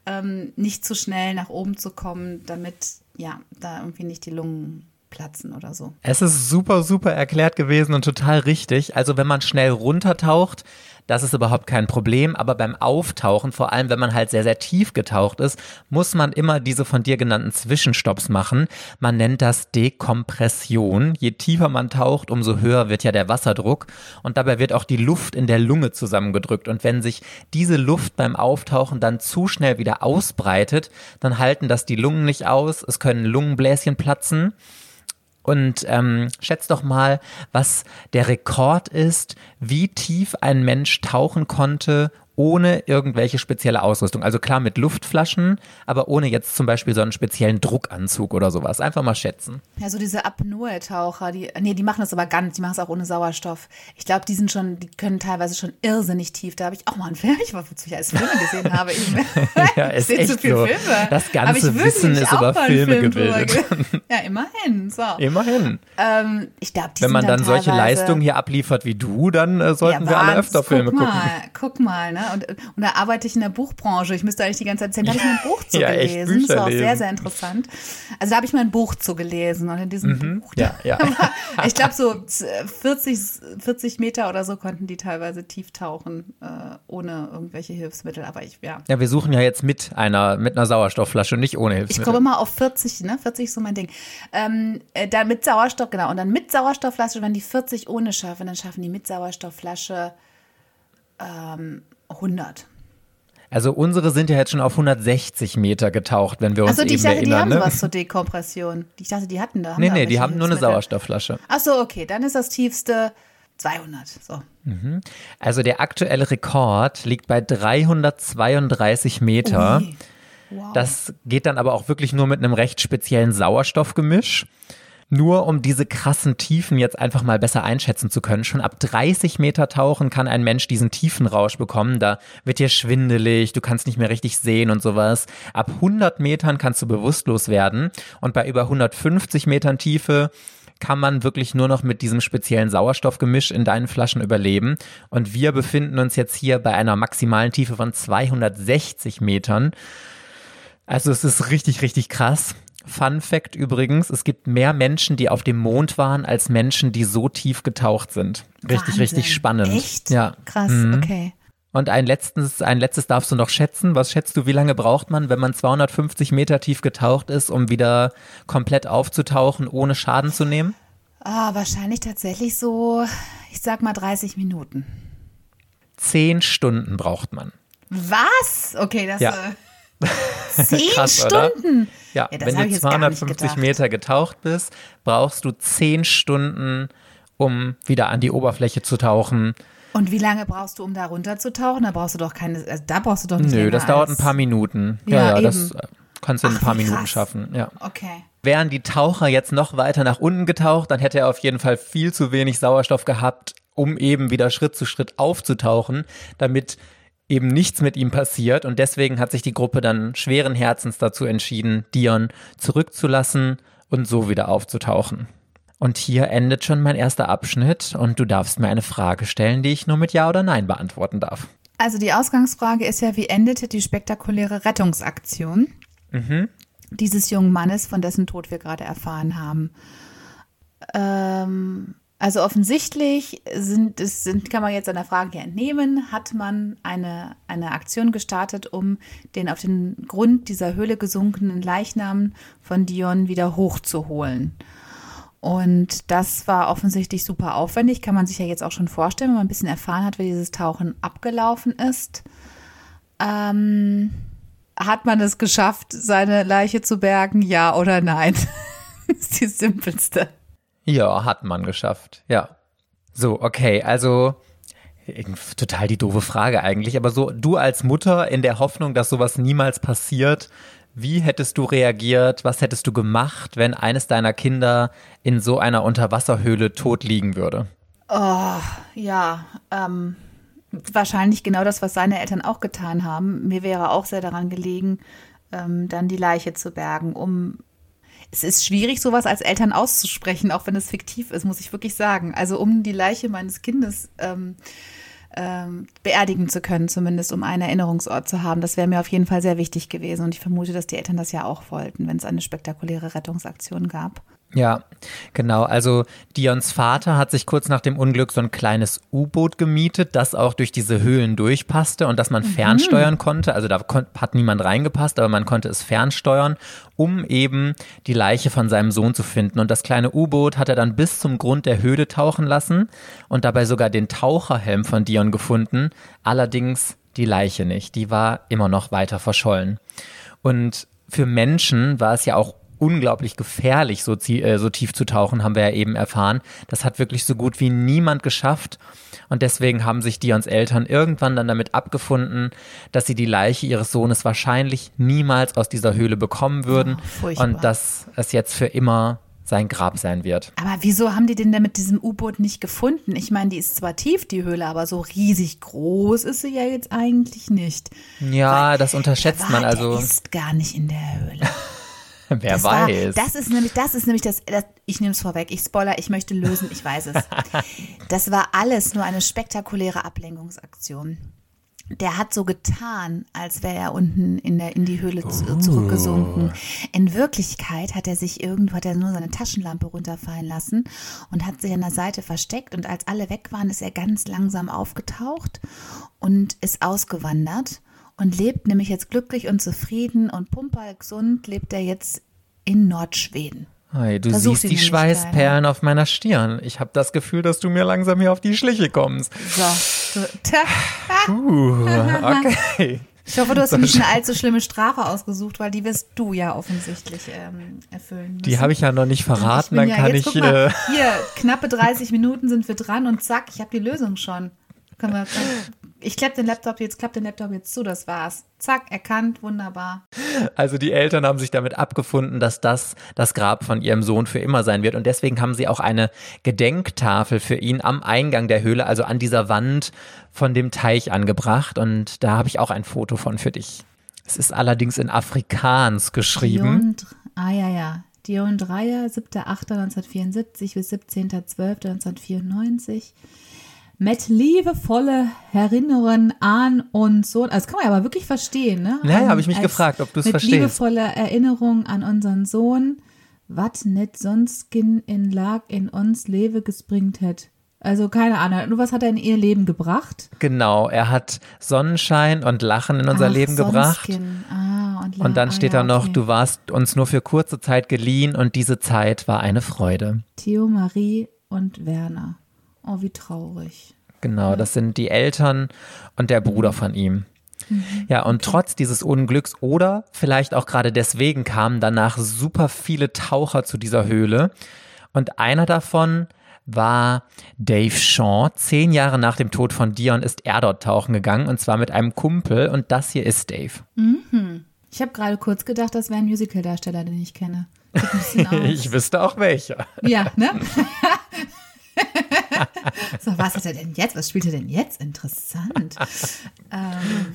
ähm, nicht zu schnell nach oben zu kommen, damit ja, da irgendwie nicht die Lungen platzen oder so. Es ist super, super erklärt gewesen und total richtig. Also wenn man schnell runtertaucht, das ist überhaupt kein Problem. Aber beim Auftauchen, vor allem wenn man halt sehr, sehr tief getaucht ist, muss man immer diese von dir genannten Zwischenstopps machen. Man nennt das Dekompression. Je tiefer man taucht, umso höher wird ja der Wasserdruck. Und dabei wird auch die Luft in der Lunge zusammengedrückt. Und wenn sich diese Luft beim Auftauchen dann zu schnell wieder ausbreitet, dann halten das die Lungen nicht aus. Es können Lungenbläschen platzen. Und ähm, schätzt doch mal, was der Rekord ist, wie tief ein Mensch tauchen konnte, ohne irgendwelche spezielle Ausrüstung. Also klar mit Luftflaschen, aber ohne jetzt zum Beispiel so einen speziellen Druckanzug oder sowas. Einfach mal schätzen. Ja, so diese Apnoe-Taucher, die, nee, die machen das aber ganz, die machen es auch ohne Sauerstoff. Ich glaube, die sind schon, die können teilweise schon irrsinnig tief. Da habe ich auch mal einen Film, ich war wozu ich als Filme gesehen habe. Ich, Ja, ist ich seh echt zu viel so. Filme. Das ganze Wissen ist über Filme Film gebildet. Ja, immerhin. So. Immerhin. Ähm, ich glaube, Wenn man sind dann solche Leistungen hier abliefert wie du, dann äh, sollten ja, wir alle öfter Filme guck gucken. mal, Guck mal, ne? Und, und da arbeite ich in der Buchbranche. Ich müsste eigentlich die ganze Zeit erzählen, da habe ich mal ein Buch zu Ja, echt. Das war auch sehr, sehr interessant. Also da habe ich mal ein Buch zu gelesen und in diesem Buch, Mhm. Ja, ja. ich glaube so 40, 40 Meter oder so konnten die teilweise tief tauchen, äh, ohne irgendwelche Hilfsmittel. Aber ich, ja. Ja, wir suchen ja jetzt mit einer, mit einer Sauerstoffflasche, nicht ohne Ich Hilfsmittel. komme immer auf 40, ne? 40 ist so mein Ding. Ähm, äh, dann mit Sauerstoff, genau. Und dann mit Sauerstoffflasche, wenn die 40 ohne schaffen, dann schaffen die mit Sauerstoffflasche ähm, 100. Also unsere sind ja jetzt schon auf 160 Meter getaucht, wenn wir uns Achso, die, ich eben dachte, die erinnern. haben ne? sowas zur Dekompression. Ich dachte, die hatten da. Nee, da nee, die haben nur eine. Sauerstoffflasche. Achso, okay, dann ist das tiefste 200. So. Also der aktuelle Rekord liegt bei 332 Meter. Ui. Das geht dann aber auch wirklich nur mit einem recht speziellen Sauerstoffgemisch. Nur um diese krassen Tiefen jetzt einfach mal besser einschätzen zu können. Schon ab 30 Meter tauchen kann ein Mensch diesen Tiefenrausch bekommen. Da wird dir schwindelig, du kannst nicht mehr richtig sehen und sowas. Ab 100 Metern kannst du bewusstlos werden. Und bei über 150 Metern Tiefe kann man wirklich nur noch mit diesem speziellen Sauerstoffgemisch in deinen Flaschen überleben. Und wir befinden uns jetzt hier bei einer maximalen Tiefe von 260 Metern. Also es ist richtig, richtig krass. Fun Fact übrigens, es gibt mehr Menschen, die auf dem Mond waren, als Menschen, die so tief getaucht sind. Richtig, Wahnsinn. richtig spannend. Echt? Ja. Krass, Mhm. okay. Und ein letztes, ein letztes darfst du noch schätzen. Was schätzt du, wie lange braucht man, wenn man 250 Meter tief getaucht ist, um wieder komplett aufzutauchen, ohne Schaden zu nehmen? Ah, wahrscheinlich tatsächlich so, ich sag mal 30 Minuten. Zehn Stunden braucht man. Was? Okay, das Ja. äh, zehn Krass, oder? Stunden. Ja, Ja, das wenn du ich jetzt gar nicht 250 gedacht. Meter getaucht bist, brauchst du zehn Stunden, um wieder an die Oberfläche zu tauchen. Und wie lange brauchst du, um da runterzutauchen? Da brauchst du doch keine, also da brauchst du doch nicht Nö, das dauert ein paar Minuten. Ja, Ja, ja, eben. das äh, kannst du in ein paar Minuten schaffen. Ja. Okay. Wären die Taucher jetzt noch weiter nach unten getaucht, dann hätte er auf jeden Fall viel zu wenig Sauerstoff gehabt, um eben wieder Schritt zu Schritt aufzutauchen, damit eben nichts mit ihm passiert. Und deswegen hat sich die Gruppe dann schweren Herzens dazu entschieden, Dion zurückzulassen und so wieder aufzutauchen. Und hier endet schon mein erster Abschnitt und du darfst mir eine Frage stellen, die ich nur mit Ja oder Nein beantworten darf. Also die Ausgangsfrage ist ja, wie endete die spektakuläre Rettungsaktion Mhm. dieses jungen Mannes, von dessen Tod wir gerade erfahren haben? Ähm, also offensichtlich sind es sind, kann man jetzt an der Frage hier entnehmen, hat man eine, eine Aktion gestartet, um den auf den Grund dieser Höhle gesunkenen Leichnam von Dion wieder hochzuholen. Und das war offensichtlich super aufwendig, kann man sich ja jetzt auch schon vorstellen, wenn man ein bisschen erfahren hat, wie dieses Tauchen abgelaufen ist. Ähm, hat man es geschafft, seine Leiche zu bergen, ja oder nein? das ist die simpelste. Ja, hat man geschafft. Ja. So, okay, also irgend- total die doofe Frage eigentlich, aber so du als Mutter in der Hoffnung, dass sowas niemals passiert, wie hättest du reagiert? Was hättest du gemacht, wenn eines deiner Kinder in so einer Unterwasserhöhle tot liegen würde? Ja, ähm, wahrscheinlich genau das, was seine Eltern auch getan haben. Mir wäre auch sehr daran gelegen, ähm, dann die Leiche zu bergen, um. Es ist schwierig, sowas als Eltern auszusprechen, auch wenn es fiktiv ist, muss ich wirklich sagen. Also um die Leiche meines Kindes ähm, ähm, beerdigen zu können, zumindest um einen Erinnerungsort zu haben. Das wäre mir auf jeden Fall sehr wichtig gewesen. Und ich vermute, dass die Eltern das ja auch wollten, wenn es eine spektakuläre Rettungsaktion gab. Ja, genau. Also Dions Vater hat sich kurz nach dem Unglück so ein kleines U-Boot gemietet, das auch durch diese Höhlen durchpasste und das man fernsteuern konnte. Also da hat niemand reingepasst, aber man konnte es fernsteuern, um eben die Leiche von seinem Sohn zu finden. Und das kleine U-Boot hat er dann bis zum Grund der Höhle tauchen lassen und dabei sogar den Taucherhelm von Dion gefunden. Allerdings die Leiche nicht. Die war immer noch weiter verschollen. Und für Menschen war es ja auch unglaublich gefährlich, so, äh, so tief zu tauchen, haben wir ja eben erfahren. Das hat wirklich so gut wie niemand geschafft. Und deswegen haben sich Dions Eltern irgendwann dann damit abgefunden, dass sie die Leiche ihres Sohnes wahrscheinlich niemals aus dieser Höhle bekommen würden. Oh, und dass es jetzt für immer sein Grab sein wird. Aber wieso haben die den denn mit diesem U-Boot nicht gefunden? Ich meine, die ist zwar tief, die Höhle, aber so riesig groß ist sie ja jetzt eigentlich nicht. Ja, das unterschätzt Der man war- also. Der ist gar nicht in der Höhle. Wer Das war- weiß. das ist nämlich, das ist nämlich das, das ich nehme es vorweg, ich spoiler, ich möchte lösen, ich weiß es. Das war alles nur eine spektakuläre Ablenkungsaktion. Der hat so getan, als wäre er unten in, der, in die Höhle zu, zurückgesunken. In Wirklichkeit hat er sich irgendwo, hat er nur seine Taschenlampe runterfallen lassen und hat sich an der Seite versteckt. Und als alle weg waren, ist er ganz langsam aufgetaucht und ist ausgewandert und lebt nämlich jetzt glücklich und zufrieden und pumpergesund lebt er jetzt in Nordschweden. Hey, du Versuch siehst sie die Schweißperlen auf meiner Stirn. Ich habe das Gefühl, dass du mir langsam hier auf die Schliche kommst. So, so tja. Uh, okay. Ich hoffe, du hast dir nicht eine allzu schlimme Strafe ausgesucht, weil die wirst du ja offensichtlich ähm, erfüllen müssen. Die habe ich ja noch nicht verraten, dann ja, kann jetzt ich. mal, Äh, hier, knappe 30 Minuten sind wir dran und zack, ich habe die Lösung schon. Können wir, ich klappe den Laptop jetzt, klappe den Laptop jetzt zu, das war's. Zack, erkannt, wunderbar. also die Eltern haben sich damit abgefunden, dass das das Grab von ihrem Sohn für immer sein wird. Und deswegen haben sie auch eine Gedenktafel für ihn am Eingang der Höhle, also an dieser Wand von dem Teich angebracht. Und da habe ich auch ein Foto von für dich. Es ist allerdings in Afrikaans geschrieben. Dion, ah ja, ja. Dion Dreier, 7.8.1974 bis 17.12.1994. Mit liebevolle Erinnerungen an uns Sohn. Also das kann man ja aber wirklich verstehen, ne? Naja, habe ich mich als- gefragt, ob du es Mit verstehst. liebevoller Erinnerung an unseren Sohn, wat net sonst gin in lag in uns Lewe gespringt hätt. Also keine Ahnung. Nur was hat er in ihr Leben gebracht? Genau, er hat Sonnenschein und Lachen in unser Ach, Leben gebracht. Ah, und, Und dann ah, steht ja, da noch, okay. du warst uns nur für kurze Zeit geliehen und diese Zeit war eine Freude. Theo, Marie und Werner. Oh, wie traurig. Genau, das sind die Eltern und der Bruder von ihm. Ja, und trotz dieses Unglücks oder vielleicht auch gerade deswegen kamen danach super viele Taucher zu dieser Höhle. Und einer davon war Dave Shaw. Zehn Jahre nach dem Tod von Dion ist er dort tauchen gegangen und zwar mit einem Kumpel und das hier ist Dave. Ich habe gerade kurz gedacht, das wäre ein Musicaldarsteller, den ich kenne. Ich wüsste auch welcher. Ja, ne? so, was hat er denn jetzt? Was spielt er denn jetzt? Interessant. ähm,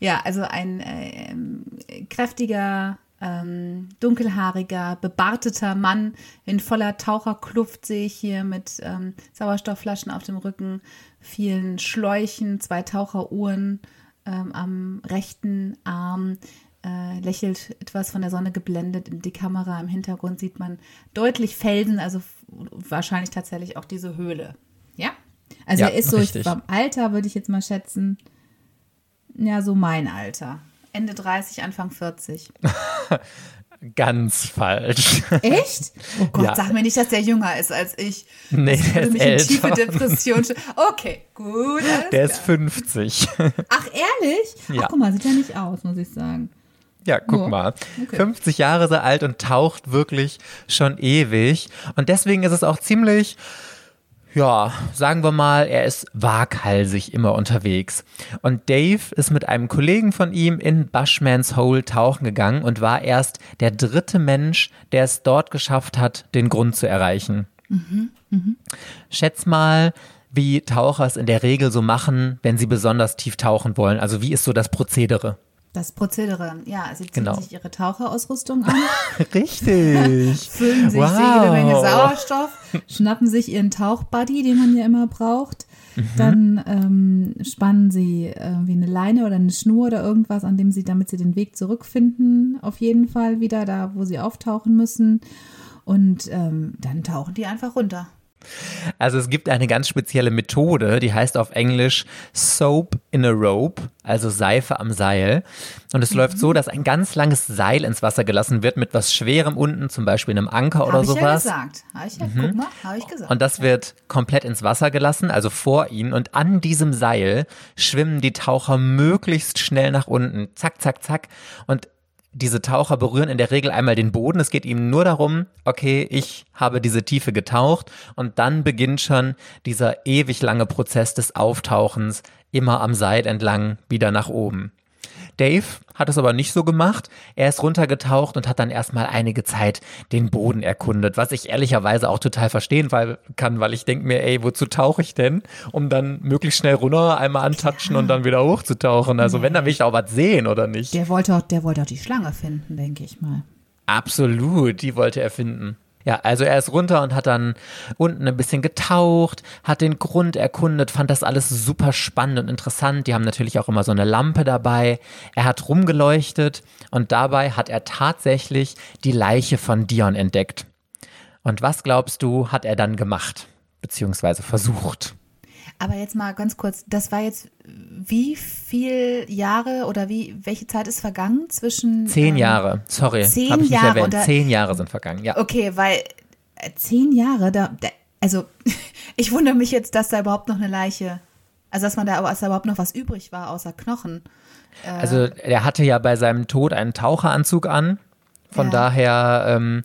ja, also ein äh, ähm, kräftiger, ähm, dunkelhaariger, bebarteter Mann in voller Taucherkluft sehe ich hier mit ähm, Sauerstoffflaschen auf dem Rücken, vielen Schläuchen, zwei Taucheruhren ähm, am rechten Arm äh, lächelt etwas von der Sonne geblendet in die Kamera. Im Hintergrund sieht man deutlich Felsen, also wahrscheinlich tatsächlich auch diese Höhle. Ja? Also Ja, er ist so, ich, vom Alter würde ich jetzt mal schätzen, ja, so mein Alter. Ende 30, Anfang 40. Ganz falsch. Echt? Oh Gott, Ja. sag mir nicht, dass der jünger ist als ich. Nee, das der ist mich in tiefe älter. Depression. Okay, gut. Der ist klar. 50. Ach, ehrlich? Ja. Ach, guck mal, sieht ja nicht aus, muss ich sagen. Ja, guck Ja, mal. okay. 50 Jahre so alt und taucht wirklich schon ewig. Und deswegen ist es auch ziemlich, ja, sagen wir mal, er ist waghalsig immer unterwegs. Und Dave ist mit einem Kollegen von ihm in Bushman's Hole tauchen gegangen und war erst der dritte Mensch, der es dort geschafft hat, den Grund zu erreichen. Schätz mal, wie Taucher es in der Regel so machen, wenn sie besonders tief tauchen wollen. Also wie ist so das Prozedere? Das Prozedere, ja, sie ziehen Genau. sich ihre Taucherausrüstung an, Richtig. füllen sich Wow. jede Menge Sauerstoff, schnappen sich ihren Tauchbuddy, den man ja immer braucht. Mhm. Dann ähm, spannen sie irgendwie eine Leine oder eine Schnur oder irgendwas, an dem sie, damit sie den Weg zurückfinden, auf jeden Fall wieder da, wo sie auftauchen müssen. Und ähm, dann tauchen die einfach runter. Also es gibt eine ganz spezielle Methode, die heißt auf Englisch Soap in a Rope, also Seife am Seil. Und es läuft Mhm. so, dass ein ganz langes Seil ins Wasser gelassen wird mit was Schwerem unten, zum Beispiel einem Anker oder Habe ich ja sowas. gesagt. Habe ich ja, guck mal, habe ich gesagt. Und das wird komplett ins Wasser gelassen, also vor ihnen. Und an diesem Seil schwimmen die Taucher möglichst schnell nach unten. Zack, zack, zack. Und diese Taucher berühren in der Regel einmal den Boden. Es geht ihm nur darum, okay, ich habe diese Tiefe getaucht und dann beginnt schon dieser ewig lange Prozess des Auftauchens immer am Seil entlang wieder nach oben. Dave hat es aber nicht so gemacht. Er ist runtergetaucht und hat dann erstmal einige Zeit den Boden erkundet, was ich ehrlicherweise auch total verstehen kann, weil ich denke mir, ey, wozu tauche ich denn? Um dann möglichst schnell runter, einmal antatschen und dann wieder hochzutauchen. Also wenn, dann will ich auch was sehen, oder nicht? Der wollte auch, der wollte auch die Schlange finden, denke ich mal. Absolut, die wollte er finden. Ja, also er ist runter und hat dann unten ein bisschen getaucht, hat den Grund erkundet, fand das alles super spannend und interessant. Die haben natürlich auch immer so eine Lampe dabei. Er hat rumgeleuchtet und dabei hat er tatsächlich die Leiche von Dion entdeckt. Und was glaubst du, hat er dann gemacht? Beziehungsweise versucht? Aber jetzt mal ganz kurz, das war jetzt wie viel Jahre oder wie welche Zeit ist vergangen zwischen zehn ähm, Jahre? Sorry, zehn Jahre oder- zehn Jahre sind vergangen. Ja, Okay, weil äh, zehn Jahre, da, da also ich wundere mich jetzt, dass da überhaupt noch eine Leiche, also dass man da, dass da überhaupt noch was übrig war außer Knochen. also er hatte ja bei seinem Tod einen Taucheranzug an. Von Ja. daher ähm,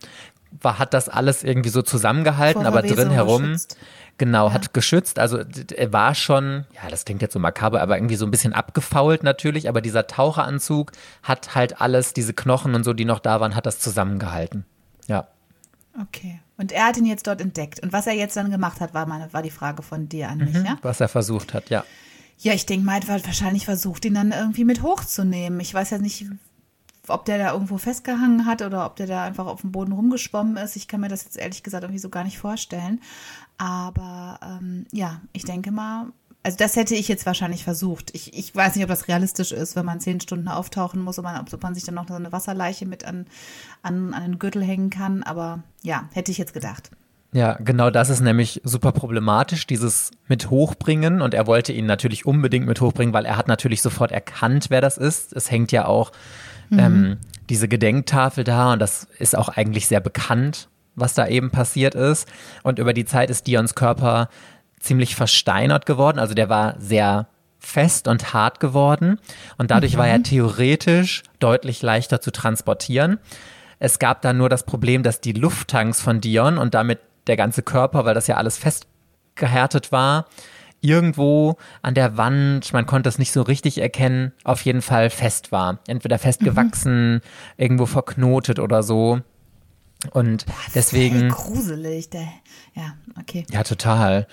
war, hat das alles irgendwie so zusammengehalten, aber drin herum. geschützt. Genau, hat geschützt. Also er war schon, ja, das klingt jetzt so makaber, aber irgendwie so ein bisschen abgefault natürlich. Aber dieser Taucheranzug hat halt alles, diese Knochen und so, die noch da waren, hat das zusammengehalten. Ja. Okay. Und er hat ihn jetzt dort entdeckt. Und was er jetzt dann gemacht hat, war, meine, war die Frage von dir an mich, ja? Was er versucht hat, ja. Ja, ich denke mal, er hat wahrscheinlich versucht, ihn dann irgendwie mit hochzunehmen. Ich weiß ja nicht, ob der da irgendwo festgehangen hat oder ob der da einfach auf dem Boden rumgeschwommen ist. Ich kann mir das jetzt ehrlich gesagt irgendwie so gar nicht vorstellen. Aber ähm, ja, ich denke mal, also das hätte ich jetzt wahrscheinlich versucht. Ich, ich weiß nicht, ob das realistisch ist, wenn man zehn Stunden auftauchen muss und man, ob man sich dann noch so eine Wasserleiche mit an, an, an den Gürtel hängen kann. Aber ja, hätte ich jetzt gedacht. Ja, genau das ist nämlich super problematisch, dieses mit hochbringen. Und er wollte ihn natürlich unbedingt mit hochbringen, weil er hat natürlich sofort erkannt, wer das ist. Es hängt ja auch ähm, diese Gedenktafel da und das ist auch eigentlich sehr bekannt, was da eben passiert ist. Und über die Zeit ist Dions Körper ziemlich versteinert geworden. Also der war sehr fest und hart geworden und dadurch war er theoretisch deutlich leichter zu transportieren. Es gab dann nur das Problem, dass die Lufttanks von Dion und damit der ganze Körper, weil das ja alles festgehärtet war, irgendwo an der Wand, man konnte es nicht so richtig erkennen, auf jeden Fall fest war. Entweder festgewachsen, irgendwo verknotet oder so. Und Voll deswegen. gruselig. Der, ja, okay. Ja, total.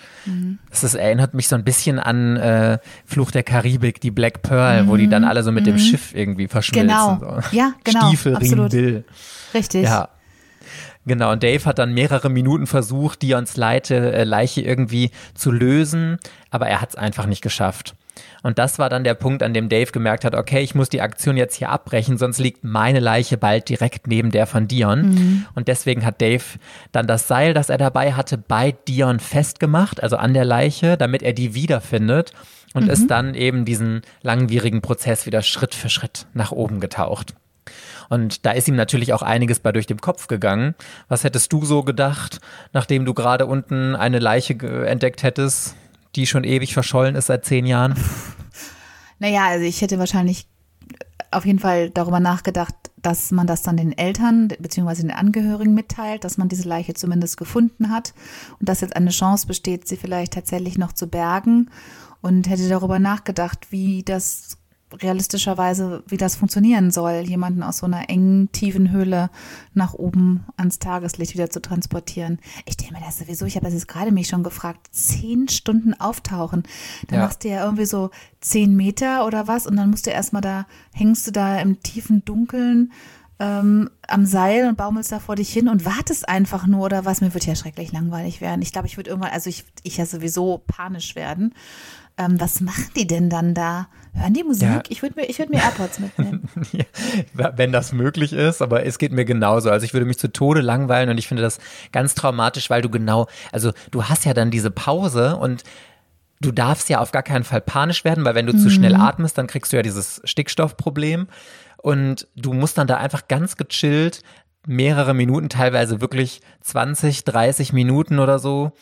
Es ist, erinnert mich so ein bisschen an äh, Fluch der Karibik, die Black Pearl, wo die dann alle so mit dem Schiff irgendwie verschmilzen. Genau. So. Ja, genau. Stiefelring Absolut. Bill. Richtig. Ja. Genau, und Dave hat dann mehrere Minuten versucht, Dions Leite, äh, Leiche irgendwie zu lösen, aber er hat es einfach nicht geschafft. Und das war dann der Punkt, an dem Dave gemerkt hat, okay, ich muss die Aktion jetzt hier abbrechen, sonst liegt meine Leiche bald direkt neben der von Dion. Und deswegen hat Dave dann das Seil, das er dabei hatte, bei Dion festgemacht, also an der Leiche, damit er die wiederfindet und ist dann eben diesen langwierigen Prozess wieder Schritt für Schritt nach oben getaucht. Und da ist ihm natürlich auch einiges bei durch den Kopf gegangen. Was hättest du so gedacht, nachdem du gerade unten eine Leiche entdeckt hättest, die schon ewig verschollen ist seit zehn Jahren? Naja, also ich hätte wahrscheinlich auf jeden Fall darüber nachgedacht, dass man das dann den Eltern bzw. den Angehörigen mitteilt, dass man diese Leiche zumindest gefunden hat und dass jetzt eine Chance besteht, sie vielleicht tatsächlich noch zu bergen und hätte darüber nachgedacht, wie das realistischerweise, wie das funktionieren soll, jemanden aus so einer engen, tiefen Höhle nach oben ans Tageslicht wieder zu transportieren. Ich stelle mir das sowieso, ich habe das jetzt gerade mich schon gefragt, zehn Stunden auftauchen. Da Ja. machst du ja irgendwie so zehn Meter oder was und dann musst du erstmal da, hängst du da im tiefen Dunkeln ähm, am Seil und baumelst da vor dich hin und wartest einfach nur oder was. Mir wird ja schrecklich langweilig werden. Ich glaube, ich würde irgendwann, also ich, ich ja sowieso panisch werden. Ähm, was machen die denn dann da? Hören die Musik? Ja. Ich würde mir, ich würde mir AirPods mitnehmen. Ja, wenn das möglich ist, aber es geht mir genauso. Also ich würde mich zu Tode langweilen und ich finde das ganz traumatisch, weil du genau, also du hast ja dann diese Pause und du darfst ja auf gar keinen Fall panisch werden, weil wenn du zu schnell atmest, dann kriegst du ja dieses Stickstoffproblem und du musst dann da einfach ganz gechillt mehrere Minuten, teilweise wirklich 20, 30 Minuten oder so,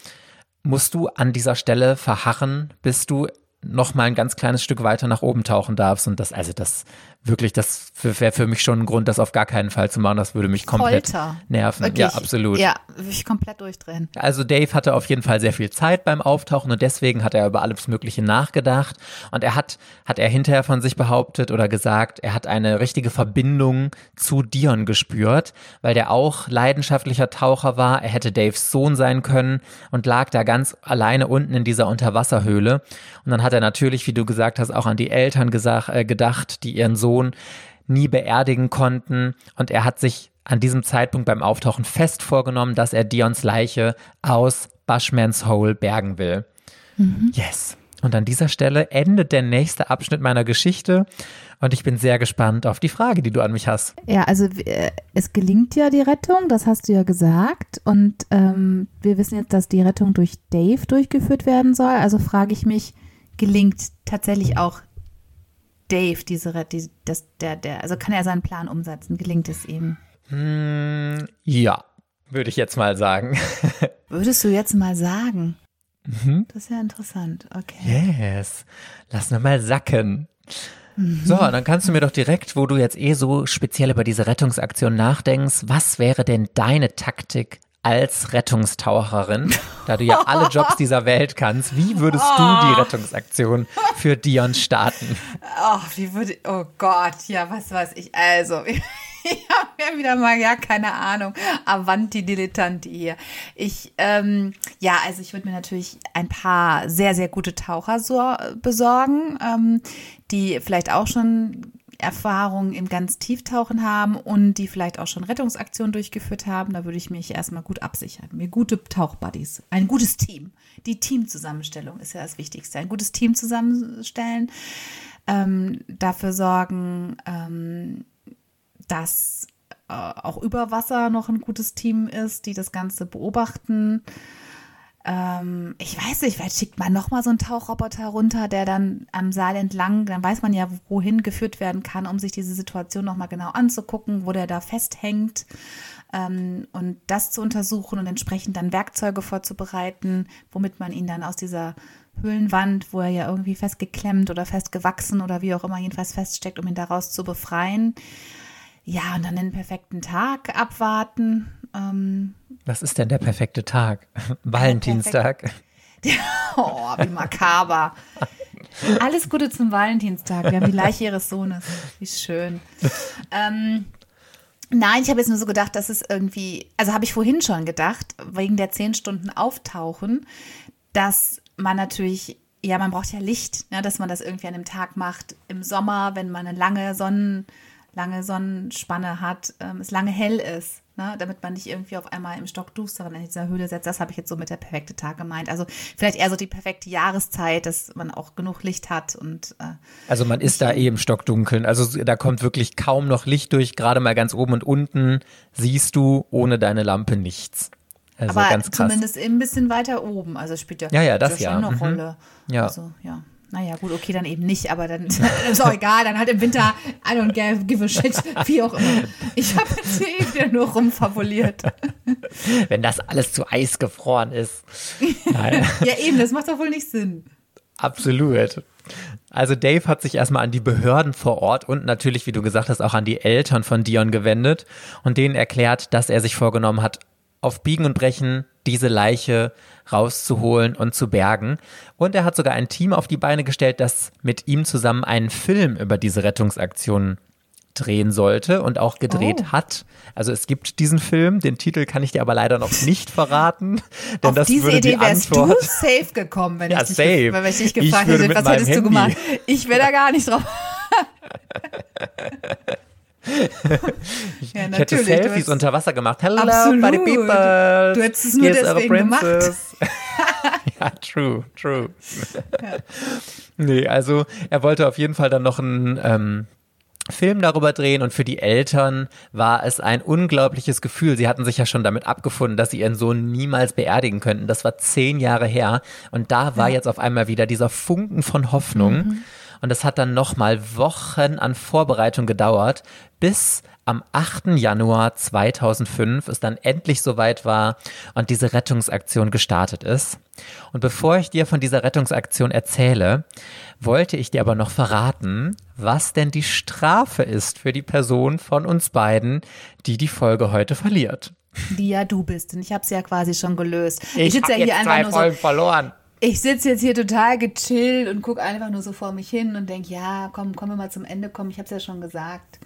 musst du an dieser Stelle verharren, bis du noch mal ein ganz kleines Stück weiter nach oben tauchen darfst. Und das, also das wirklich, das wäre für mich schon ein Grund, das auf gar keinen Fall zu machen. Das würde mich komplett Folter. nerven. Wirklich, Ja, absolut. Ja, würde ich komplett durchdrehen. Also Dave hatte auf jeden Fall sehr viel Zeit beim Auftauchen und deswegen hat er über alles Mögliche nachgedacht. Und er hat, hat er hinterher von sich behauptet oder gesagt, er hat eine richtige Verbindung zu Dion gespürt, weil der auch leidenschaftlicher Taucher war. Er hätte Daves Sohn sein können und lag da ganz alleine unten in dieser Unterwasserhöhle. Und dann hat er natürlich, wie du gesagt hast, auch an die Eltern gesagt, äh, gedacht, die ihren Sohn nie beerdigen konnten. Und er hat sich an diesem Zeitpunkt beim Auftauchen fest vorgenommen, dass er Dions Leiche aus Bushman's Hole bergen will. Yes. Und an dieser Stelle endet der nächste Abschnitt meiner Geschichte. Und ich bin sehr gespannt auf die Frage, die du an mich hast. Ja, also äh, es gelingt ja die Rettung, das hast du ja gesagt. Und ähm, wir wissen jetzt, dass die Rettung durch Dave durchgeführt werden soll. Also frage ich mich, gelingt tatsächlich auch Dave diese die, das, der, der, also kann er seinen Plan umsetzen? Gelingt es ihm? Hm, ja, würde ich jetzt mal sagen. Würdest du jetzt mal sagen? Das ist ja interessant. Okay. Yes. Lass nur mal sacken. So, dann kannst du mir doch direkt, wo du jetzt eh so speziell über diese Rettungsaktion nachdenkst, was wäre denn deine Taktik als Rettungstaucherin, da du ja alle Jobs dieser Welt kannst, wie würdest du die Rettungsaktion für Dion starten? Oh, wie würde, oh Gott, ja, was weiß ich. Also, ich habe ja wieder mal, ja, keine Ahnung, Avanti Dilettanti hier. Ich, ähm, ja, also ich würde mir natürlich ein paar sehr, sehr gute Taucher so, besorgen, ähm, die vielleicht auch schon Erfahrung im ganz Tieftauchen haben und die vielleicht auch schon Rettungsaktionen durchgeführt haben. Da würde ich mich erstmal gut absichern. Mir gute Tauchbuddies, ein gutes Team. Die Teamzusammenstellung ist ja das Wichtigste. Ein gutes Team zusammenstellen, ähm, dafür sorgen, ähm, dass äh, auch über Wasser noch ein gutes Team ist, die das Ganze beobachten. Ähm, ich weiß nicht, vielleicht schickt man nochmal so einen Tauchroboter runter, der dann am Saal entlang, dann weiß man ja, wohin geführt werden kann, um sich diese Situation nochmal genau anzugucken, wo der da festhängt ähm, und das zu untersuchen und entsprechend dann Werkzeuge vorzubereiten, womit man ihn dann aus dieser Höhlenwand, wo er ja irgendwie festgeklemmt oder festgewachsen oder wie auch immer jedenfalls feststeckt, um ihn daraus zu befreien. Ja, und dann den perfekten Tag abwarten. Ähm, Was ist denn der perfekte Tag? Valentinstag. oh, wie makaber. Alles Gute zum Valentinstag. Wir haben die Leiche ihres Sohnes. Wie schön. Ähm, nein, ich habe jetzt nur so gedacht, dass es irgendwie, also habe ich vorhin schon gedacht, wegen der zehn Stunden Auftauchen, dass man natürlich, ja, man braucht ja Licht, ne, dass man das irgendwie an einem Tag macht. Im Sommer, wenn man eine lange Sonnen, lange Sonnenspanne hat, ähm, es lange hell ist. Ne, damit man nicht irgendwie auf einmal im Stockdusteren in dieser Höhle setzt. Das habe ich jetzt so mit der perfekte Tag gemeint. Also vielleicht eher so die perfekte Jahreszeit, dass man auch genug Licht hat und äh, Also man ist da eh im Stockdunkeln. Also da kommt wirklich kaum noch Licht durch. Gerade mal ganz oben und unten siehst du ohne deine Lampe nichts. Also aber ganz krass. zumindest ein bisschen weiter oben. Also spielt ja, Ja, ja, das ja. schon eine Mhm. Rolle. Ja. Also, ja. Naja, gut, okay, dann eben nicht, aber dann ist auch egal, dann halt im Winter, I don't give, a shit, wie auch immer. Ich habe jetzt eben wieder nur rumfabuliert. Wenn das alles zu Eis gefroren ist. Nein. Ja, eben, das macht doch wohl nicht Sinn. Absolut. Also Dave hat sich erstmal an die Behörden vor Ort und natürlich, wie du gesagt hast, auch an die Eltern von Dion gewendet und denen erklärt, dass er sich vorgenommen hat, auf Biegen und Brechen diese Leiche rauszuholen und zu bergen. Und er hat sogar ein Team auf die Beine gestellt, das mit ihm zusammen einen Film über diese Rettungsaktion drehen sollte und auch gedreht Oh. hat. Also es gibt diesen Film, den Titel kann ich dir aber leider noch nicht verraten, denn Auf das diese würde Idee die wärst Antwort du safe gekommen, wenn Ja, ich dich, safe. wenn ich dich Ich gefragt würde hätte, was hättest du Handy- gemacht? Ich wäre da gar nicht drauf. ja, Ich hätte Selfies hättest- unter Wasser gemacht. Hello, Absolut. Buddy People. Du hättest es nur deswegen gemacht. ja, true, true. Nee, also er wollte auf jeden Fall dann noch einen ähm, Film darüber drehen und für die Eltern war es ein unglaubliches Gefühl. Sie hatten sich ja schon damit abgefunden, dass sie ihren Sohn niemals beerdigen könnten. Das war zehn Jahre her und da war jetzt auf einmal wieder dieser Funken von Hoffnung. Und es hat dann nochmal Wochen an Vorbereitung gedauert, bis am 8. Januar 2005 es dann endlich soweit war und diese Rettungsaktion gestartet ist. Und bevor ich dir von dieser Rettungsaktion erzähle, wollte ich dir aber noch verraten, was denn die Strafe ist für die Person von uns beiden, die die Folge heute verliert. Die ja du bist. Und ich habe es ja quasi schon gelöst. Ich, sitze hab jetzt zwei Folgen verloren. Ich sitze jetzt hier total gechillt und gucke einfach nur so vor mich hin und denke, ja, komm, kommen wir mal zum Ende kommen. Ich habe es ja schon gesagt.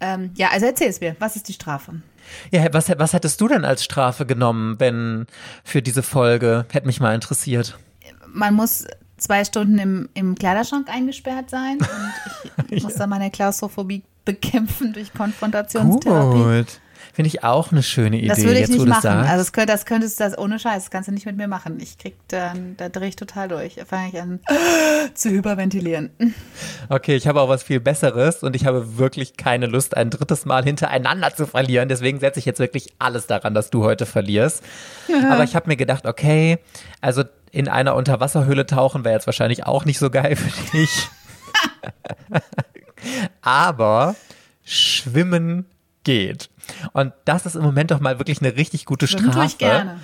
Ähm, ja, also erzähl es mir. Was ist die Strafe? Ja, was, was hättest du denn als Strafe genommen, wenn für diese Folge? Hätte mich mal interessiert. Man muss zwei Stunden im, im Kleiderschrank eingesperrt sein und ich muss dann meine Klaustrophobie bekämpfen durch Konfrontationstherapie. Gut. Finde ich auch eine schöne Idee. Das würde ich jetzt, nicht machen. sagst. Also das, könnt, das könntest du das ohne Scheiß, das kannst du nicht mit mir machen. Ich krieg dann, da drehe ich total durch. Da fange ich an zu hyperventilieren. Okay, ich habe auch was viel Besseres und ich habe wirklich keine Lust, ein drittes Mal hintereinander zu verlieren. Deswegen setze ich jetzt wirklich alles daran, dass du heute verlierst. Aber ich habe mir gedacht, okay, also in einer Unterwasserhöhle tauchen wäre jetzt wahrscheinlich auch nicht so geil für dich. Aber schwimmen geht. Und das ist im Moment doch mal wirklich eine richtig gute Strafe. tue ich gerne.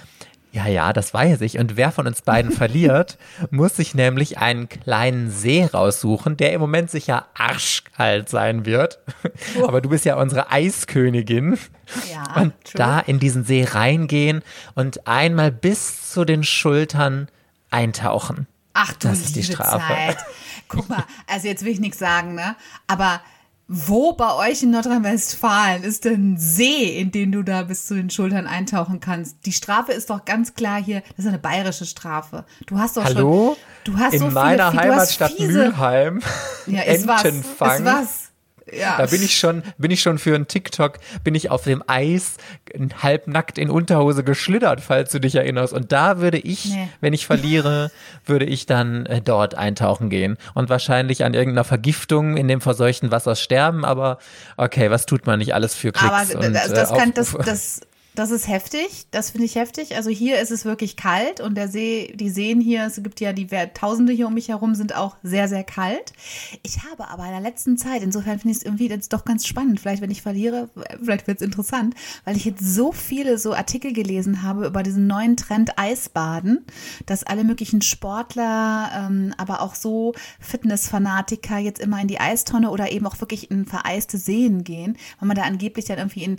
Ja, ja, das weiß ich. Und wer von uns beiden verliert, muss sich nämlich einen kleinen See raussuchen, der im Moment sicher arschkalt sein wird. Aber du bist ja unsere Eiskönigin. Ja, Und true. da in diesen See reingehen und einmal bis zu den Schultern eintauchen. Ach du Das ist die Strafe. Zeit. Guck mal, also jetzt will ich nichts sagen, ne? Aber wo bei euch in Nordrhein-Westfalen ist denn ein See, in den du da bis zu den Schultern eintauchen kannst? Die Strafe ist doch ganz klar hier, das ist eine bayerische Strafe. Du hast doch Hallo? schon, du hast in so meiner viele, Heimatstadt fiese, Mülheim. Ja, was, Entenfang. ist was. Ja. Da bin ich schon, bin ich schon für einen TikTok, bin ich auf dem Eis halbnackt in Unterhose geschlittert, falls du dich erinnerst. Und da würde ich, Nee. wenn ich verliere, würde ich dann äh, dort eintauchen gehen und wahrscheinlich an irgendeiner Vergiftung in dem verseuchten Wasser sterben. Aber okay, was tut man nicht alles für Klicks Aber und das, äh, das, kann, das, das, das ist heftig. Das finde ich heftig. Also hier ist es wirklich kalt und der See, die Seen hier, es gibt ja die Tausende hier um mich herum, sind auch sehr, sehr kalt. Ich habe aber in der letzten Zeit, insofern finde ich es irgendwie jetzt doch ganz spannend. Vielleicht, wenn ich verliere, vielleicht wird es interessant, weil ich jetzt so viele so Artikel gelesen habe über diesen neuen Trend Eisbaden, dass alle möglichen Sportler, ähm, aber auch so Fitnessfanatiker jetzt immer in die Eistonne oder eben auch wirklich in vereiste Seen gehen, weil man da angeblich dann irgendwie in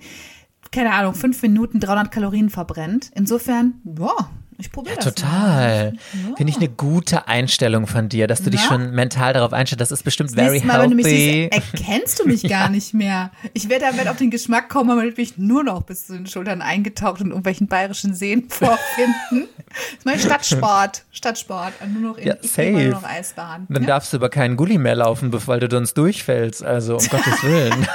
keine Ahnung, fünf Minuten 300 Kalorien verbrennt. Insofern, ja, ich probiere das. Mal. Total. Finde ich eine gute Einstellung von dir, dass du dich Ja? schon mental darauf einstellst. Das ist bestimmt very Nächstes Mal, wenn du mich healthy. siehst, erkennst du mich gar nicht mehr. Ich werde damit auf den Geschmack kommen, aber bin ich nur noch bis zu den Schultern eingetaucht und irgendwelchen bayerischen Seen vorfinden. Das ist mein Stadtsport. Stadtsport. Und nur noch in, Ja, safe. nur noch Eisbahn. Dann ja? darfst du über keinen Gully mehr laufen, bevor du sonst durchfällst. Also um Gottes Willen.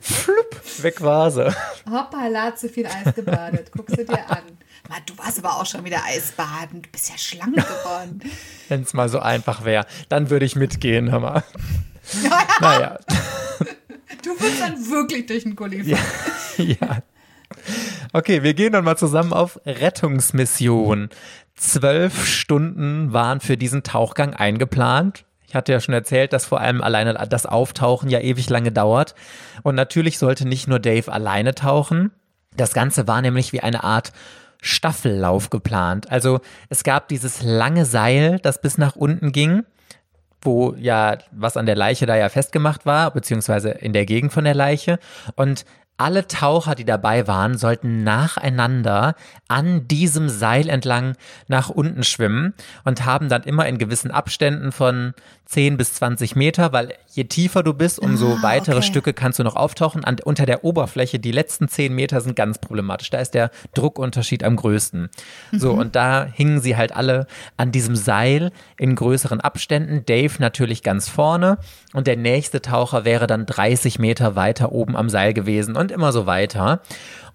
Flupp, weg war sie. Hoppala, zu viel Eis gebadet. Guckst du dir an. Mann, du warst aber auch schon wieder Eisbaden. Du bist ja schlank geworden. Wenn es mal so einfach wäre, dann würde ich mitgehen, hör mal. Naja, Du wirst dann wirklich durch den Gully fahren. ja. Okay, wir gehen dann mal zusammen auf Rettungsmission. Zwölf Stunden waren für diesen Tauchgang eingeplant. Ich hatte ja schon erzählt, dass vor allem alleine das Auftauchen ja ewig lange dauert. Und natürlich sollte nicht nur Dave alleine tauchen. Das Ganze war nämlich wie eine Art Staffellauf geplant. Also es gab dieses lange Seil, das bis nach unten ging wo ja was an der Leiche da ja festgemacht war, beziehungsweise in der Gegend von der Leiche. Und alle Taucher, die dabei waren, sollten nacheinander an diesem Seil entlang nach unten schwimmen und haben dann immer in gewissen Abständen von 10 bis 20 Meter, weil je tiefer du bist, umso Ah, weitere okay. Stücke kannst du noch auftauchen. An, unter der Oberfläche, die letzten 10 Meter sind ganz problematisch. Da ist der Druckunterschied am größten. So, und da hingen sie halt alle an diesem Seil in größeren Abständen. Dave natürlich ganz vorne und der nächste Taucher wäre dann 30 Meter weiter oben am Seil gewesen und immer so weiter.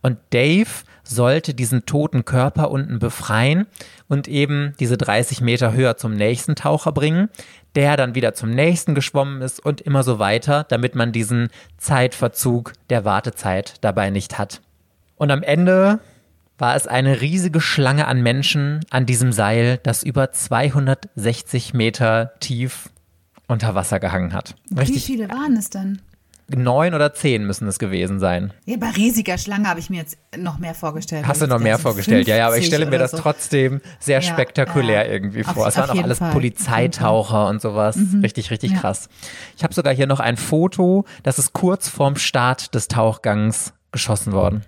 Und Dave sollte diesen toten Körper unten befreien und eben diese 30 Meter höher zum nächsten Taucher bringen, der dann wieder zum nächsten geschwommen ist und immer so weiter, damit man diesen Zeitverzug der Wartezeit dabei nicht hat. Und am Ende war es eine riesige Schlange an Menschen an diesem Seil, das über 260 Meter tief unter Wasser gehangen hat. Wie Richtig viele waren es denn? Neun oder zehn müssen es gewesen sein. Ja, bei riesiger Schlange habe ich mir jetzt noch mehr vorgestellt. Hast du noch mehr vorgestellt? Ja, ja, aber ich stelle mir das so. trotzdem sehr Ja, spektakulär ja. irgendwie Auf- vor. es waren auf auch alles Fall. Polizeitaucher und sowas. Richtig, richtig Ja. krass. Ich habe sogar hier noch ein Foto, das ist kurz vorm Start des Tauchgangs geschossen worden.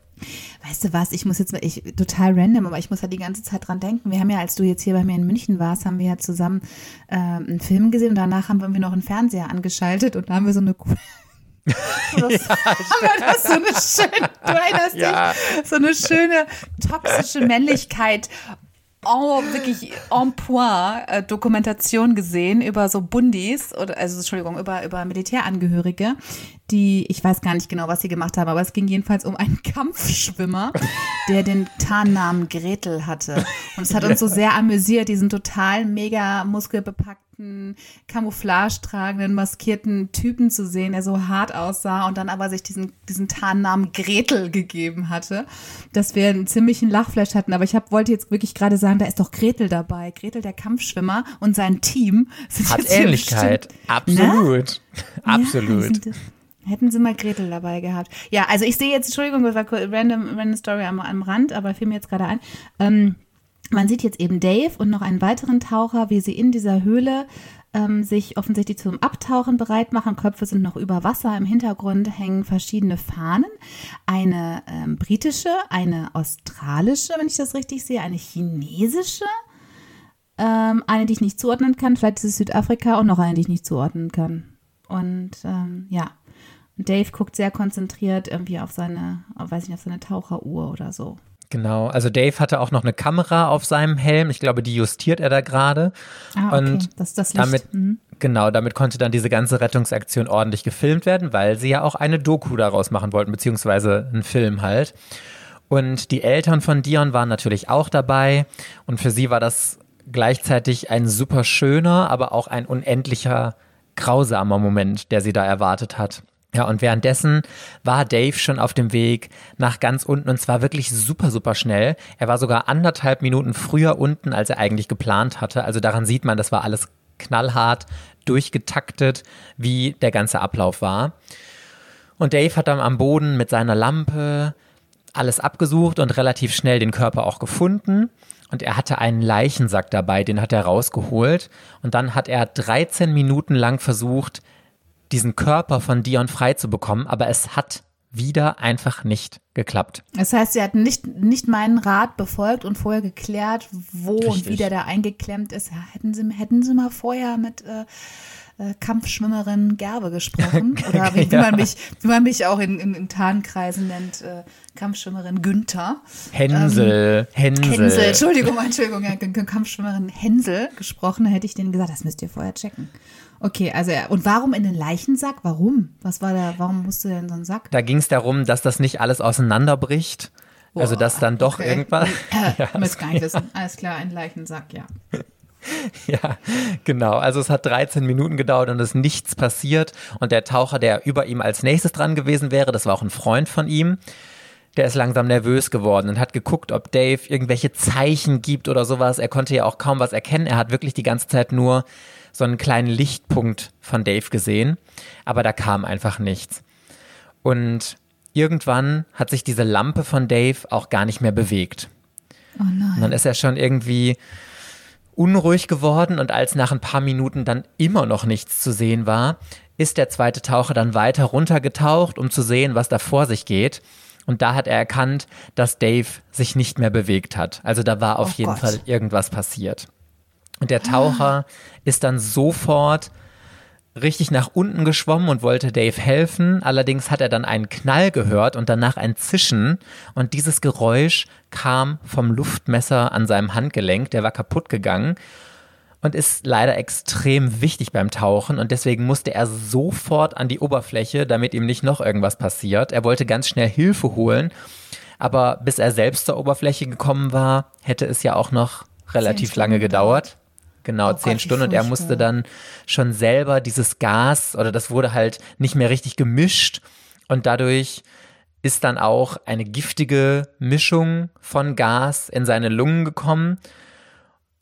Weißt du was, ich muss jetzt, ich, total random, aber ich muss halt die ganze Zeit dran denken. Wir haben ja, als du jetzt hier bei mir in München warst, haben wir ja zusammen äh, einen Film gesehen und danach haben wir noch einen Fernseher angeschaltet und da haben wir so eine das, haben wir das so eine schöne, du erinnerst Ja. dich, so eine schöne toxische Männlichkeit en, wirklich en point äh, Dokumentation gesehen über so Bundis oder also Entschuldigung über über Militärangehörige, die ich weiß gar nicht genau, was sie gemacht haben, aber es ging jedenfalls um einen Kampfschwimmer, der den Tarnnamen Gretel hatte und es hat uns so sehr amüsiert, diesen total mega muskelbepackten Camouflage tragenden maskierten Typen zu sehen, der so hart aussah und dann aber sich diesen diesen Tarnnamen Gretel gegeben hatte, dass wir einen ziemlichen Lachflash hatten, aber ich hab, wollte jetzt wirklich gerade sagen, da ist doch Gretel dabei, Gretel der Kampfschwimmer und sein Team sind Hat Ähnlichkeit. Absolut. ja, Absolut. sind- Hätten sie mal Gretel dabei gehabt. Ja, also ich sehe jetzt, Entschuldigung, das war random, random Story am, am Rand, aber fiel mir jetzt gerade ein. Ähm, man sieht jetzt eben Dave und noch einen weiteren Taucher, wie sie in dieser Höhle ähm, sich offensichtlich zum Abtauchen bereit machen. Köpfe sind noch über Wasser. Im Hintergrund hängen verschiedene Fahnen. Eine ähm, britische, eine australische, wenn ich das richtig sehe, eine chinesische, ähm, eine, die ich nicht zuordnen kann. Vielleicht ist es Südafrika und noch eine, die ich nicht zuordnen kann. Und ähm, ja, Dave guckt sehr konzentriert irgendwie auf seine, auf, weiß nicht, auf seine Taucheruhr oder so. Genau. Also Dave hatte auch noch eine Kamera auf seinem Helm. Ich glaube, die justiert er da gerade. Ah, okay. Und das ist das Licht. damit, Mhm. genau, damit konnte dann diese ganze Rettungsaktion ordentlich gefilmt werden, weil sie ja auch eine Doku daraus machen wollten, beziehungsweise einen Film halt. Und die Eltern von Dion waren natürlich auch dabei. Und für sie war das gleichzeitig ein super schöner, aber auch ein unendlicher grausamer Moment, der sie da erwartet hat. Ja, und währenddessen war Dave schon auf dem Weg nach ganz unten und zwar wirklich super, super schnell. Er war sogar anderthalb Minuten früher unten, als er eigentlich geplant hatte. Also daran sieht man, das war alles knallhart durchgetaktet, wie der ganze Ablauf war. Und Dave hat dann am Boden mit seiner Lampe alles abgesucht und relativ schnell den Körper auch gefunden. Und er hatte einen Leichensack dabei, den hat er rausgeholt. Und dann hat er 13 Minuten lang versucht, diesen Körper von Dion frei zu bekommen, aber es hat wieder einfach nicht geklappt. Das heißt, sie hatten nicht, nicht meinen Rat befolgt und vorher geklärt, wo und Richtig. wie der da eingeklemmt ist. Ja, hätten, sie, hätten sie mal vorher mit äh, äh, Kampfschwimmerin Gerbe gesprochen. Oder wie, wie, man, mich, wie man mich auch in, in, in Tarnkreisen nennt, äh, Kampfschwimmerin Günther. Hänsel, Hänsel. Hänsel, Entschuldigung, Entschuldigung, ja, Kampfschwimmerin Hänsel gesprochen, da hätte ich denen gesagt, das müsst ihr vorher checken. Okay, also und warum in den Leichensack? Warum? Was war da, warum musste der in so einen Sack? Da ging es darum, dass das nicht alles auseinanderbricht. also dass dann doch Okay. irgendwann. Äh, ja, müsst gar nicht wissen. Alles klar, ein Leichensack, ja. Ja, genau. Also es hat 13 Minuten gedauert und es ist nichts passiert. Und der Taucher, der über ihm als nächstes dran gewesen wäre, das war auch ein Freund von ihm, der ist langsam nervös geworden und hat geguckt, ob Dave irgendwelche Zeichen gibt oder sowas. Er konnte ja auch kaum was erkennen. Er hat wirklich die ganze Zeit nur so einen kleinen Lichtpunkt von Dave gesehen. Aber da kam einfach nichts. Und irgendwann hat sich diese Lampe von Dave auch gar nicht mehr bewegt. Oh nein. Und dann ist er schon irgendwie unruhig geworden und als nach ein paar Minuten dann immer noch nichts zu sehen war, ist der zweite Taucher dann weiter runtergetaucht, um zu sehen, was da vor sich geht. Und da hat er erkannt, dass Dave sich nicht mehr bewegt hat. Also da war auf Oh jeden Gott. Fall irgendwas passiert. Und der Taucher ist dann sofort richtig nach unten geschwommen und wollte Dave helfen. Allerdings hat er dann einen Knall gehört und danach ein Zischen. Und dieses Geräusch kam vom Luftmesser an seinem Handgelenk. Der war kaputt gegangen und ist leider extrem wichtig beim Tauchen. Und deswegen musste er sofort an die Oberfläche, damit ihm nicht noch irgendwas passiert. Er wollte ganz schnell Hilfe holen. Aber bis er selbst zur Oberfläche gekommen war, hätte es ja auch noch relativ lange gedauert. Genau, Oh zehn Gott, Stunden. Und er musste dann schon selber dieses Gas oder das wurde halt nicht mehr richtig gemischt. Und dadurch ist dann auch eine giftige Mischung von Gas in seine Lungen gekommen.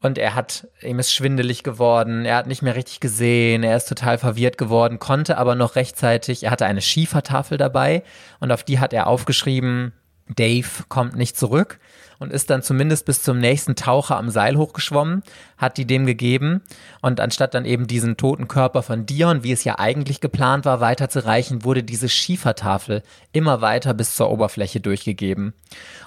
Und er hat, ihm ist schwindelig geworden, er hat nicht mehr richtig gesehen, er ist total verwirrt geworden, konnte aber noch rechtzeitig, er hatte eine Schiefertafel dabei und auf die hat er aufgeschrieben, Dave kommt nicht zurück und ist dann zumindest bis zum nächsten Taucher am Seil hochgeschwommen, hat die dem gegeben und anstatt dann eben diesen toten Körper von Dion, wie es ja eigentlich geplant war, weiterzureichen, wurde diese Schiefertafel immer weiter bis zur Oberfläche durchgegeben.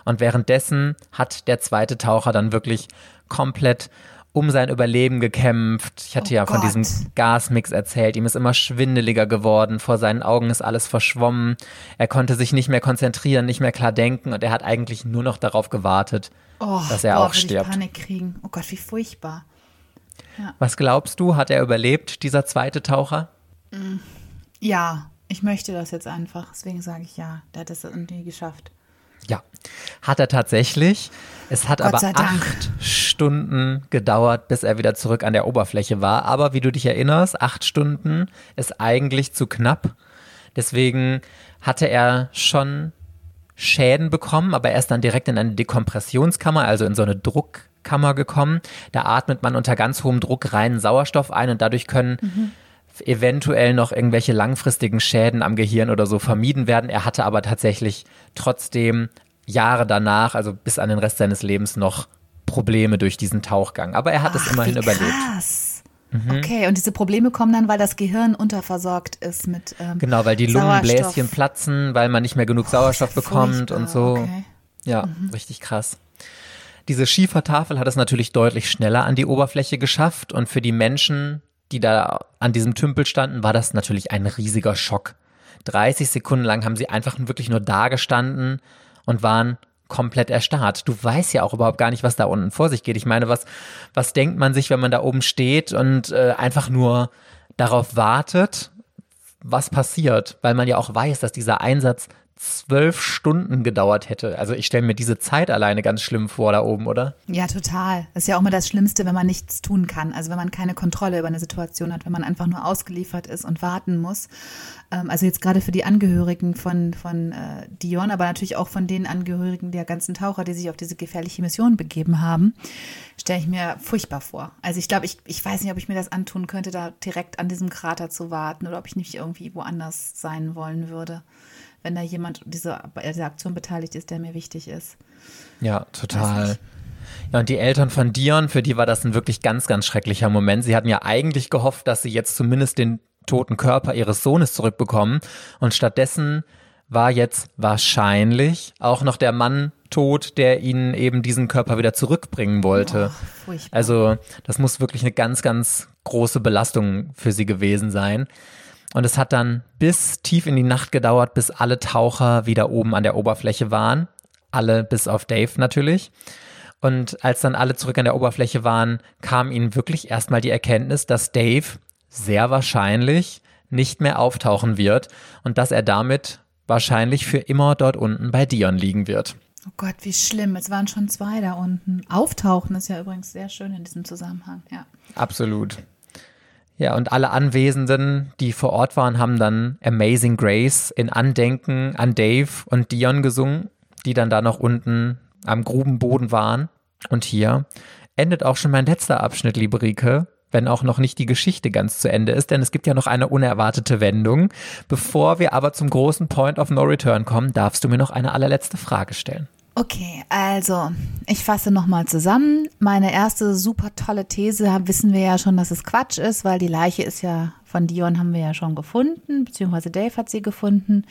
Und währenddessen hat der zweite Taucher dann wirklich komplett um sein Überleben gekämpft. Ich hatte Oh ja von Gott. diesem Gasmix erzählt. Ihm ist immer schwindeliger geworden. Vor seinen Augen ist alles verschwommen. Er konnte sich nicht mehr konzentrieren, nicht mehr klar denken und er hat eigentlich nur noch darauf gewartet, Oh, dass er boah, auch stirbt. Ich Panik kriegen. Oh Gott, wie furchtbar. Was glaubst du, hat er überlebt, dieser zweite Taucher? Ja, ich möchte das jetzt einfach. Deswegen sage ich ja. Der hat es irgendwie geschafft. Ja, hat er tatsächlich. Es hat aber acht Stunden gedauert, bis er wieder zurück an der Oberfläche war. Aber wie du dich erinnerst, acht Stunden ist eigentlich zu knapp. Deswegen hatte er schon Schäden bekommen, aber er ist dann direkt in eine Dekompressionskammer, also in so eine Druckkammer gekommen. Da atmet man unter ganz hohem Druck reinen Sauerstoff ein und dadurch können eventuell noch irgendwelche langfristigen Schäden am Gehirn oder so vermieden werden. Er hatte aber tatsächlich trotzdem Jahre danach, also bis an den Rest seines Lebens noch Probleme durch diesen Tauchgang. Aber er hat es Ach, immerhin wie überlebt. Krass. Okay, und diese Probleme kommen dann, weil das Gehirn unterversorgt ist mit ähm, Genau, weil die Sauerstoff. Lungenbläschen platzen, weil man nicht mehr genug Sauerstoff ist ja bekommt und so. okay. Ja, richtig krass. Diese Schiefertafel hat es natürlich deutlich schneller an die Oberfläche geschafft und für die Menschen, die da an diesem Tümpel standen, war das natürlich ein riesiger Schock. 30 Sekunden lang haben sie einfach wirklich nur da gestanden und waren komplett erstarrt. Du weißt ja auch überhaupt gar nicht, was da unten vor sich geht. Ich meine, was, was denkt man sich, wenn man da oben steht und äh, einfach nur darauf wartet, was passiert, weil man ja auch weiß, dass dieser Einsatz zwölf Stunden gedauert hätte. Also ich stelle mir diese Zeit alleine ganz schlimm vor da oben, oder? Ja, total. Das ist ja auch immer das Schlimmste, wenn man nichts tun kann. Also wenn man keine Kontrolle über eine Situation hat, wenn man einfach nur ausgeliefert ist und warten muss. Ähm, also jetzt gerade für die Angehörigen von, von äh, Dion, aber natürlich auch von den Angehörigen der ganzen Taucher, die sich auf diese gefährliche Mission begeben haben, stelle ich mir furchtbar vor. Also ich glaube, ich, ich weiß nicht, ob ich mir das antun könnte, da direkt an diesem Krater zu warten oder ob ich nicht irgendwie woanders sein wollen würde, wenn da jemand diese, bei dieser Aktion beteiligt ist, der mir wichtig ist. Ja, total. Ja, und die Eltern von Dion, für die war das ein wirklich ganz, ganz schrecklicher Moment. Sie hatten ja eigentlich gehofft, dass sie jetzt zumindest den toten Körper ihres Sohnes zurückbekommen. Und stattdessen war jetzt wahrscheinlich auch noch der Mann tot, der ihnen eben diesen Körper wieder zurückbringen wollte. Oh, furchtbar. Also das muss wirklich eine ganz, ganz große Belastung für sie gewesen sein. Und es hat dann bis tief in die Nacht gedauert, bis alle Taucher wieder oben an der Oberfläche waren. Alle bis auf Dave natürlich. Und als dann alle zurück an der Oberfläche waren, kam ihnen wirklich erstmal die Erkenntnis, dass Dave sehr wahrscheinlich nicht mehr auftauchen wird und dass er damit wahrscheinlich für immer dort unten bei Dion liegen wird. Oh Gott, wie schlimm. Es waren schon zwei da unten. Auftauchen ist ja übrigens sehr schön in diesem Zusammenhang. Ja. Absolut. Ja, und alle Anwesenden, die vor Ort waren, haben dann Amazing Grace in Andenken an Dave und Dion gesungen, die dann da noch unten am Grubenboden waren. Und hier endet auch schon mein letzter Abschnitt, liebe Rike, wenn auch noch nicht die Geschichte ganz zu Ende ist, denn es gibt ja noch eine unerwartete Wendung. Bevor wir aber zum großen Point of No Return kommen, darfst du mir noch eine allerletzte Frage stellen. Okay, also ich fasse nochmal zusammen. Meine erste super tolle These wissen wir ja schon, dass es Quatsch ist, weil die Leiche ist ja von Dion haben wir ja schon gefunden, beziehungsweise Dave hat sie gefunden.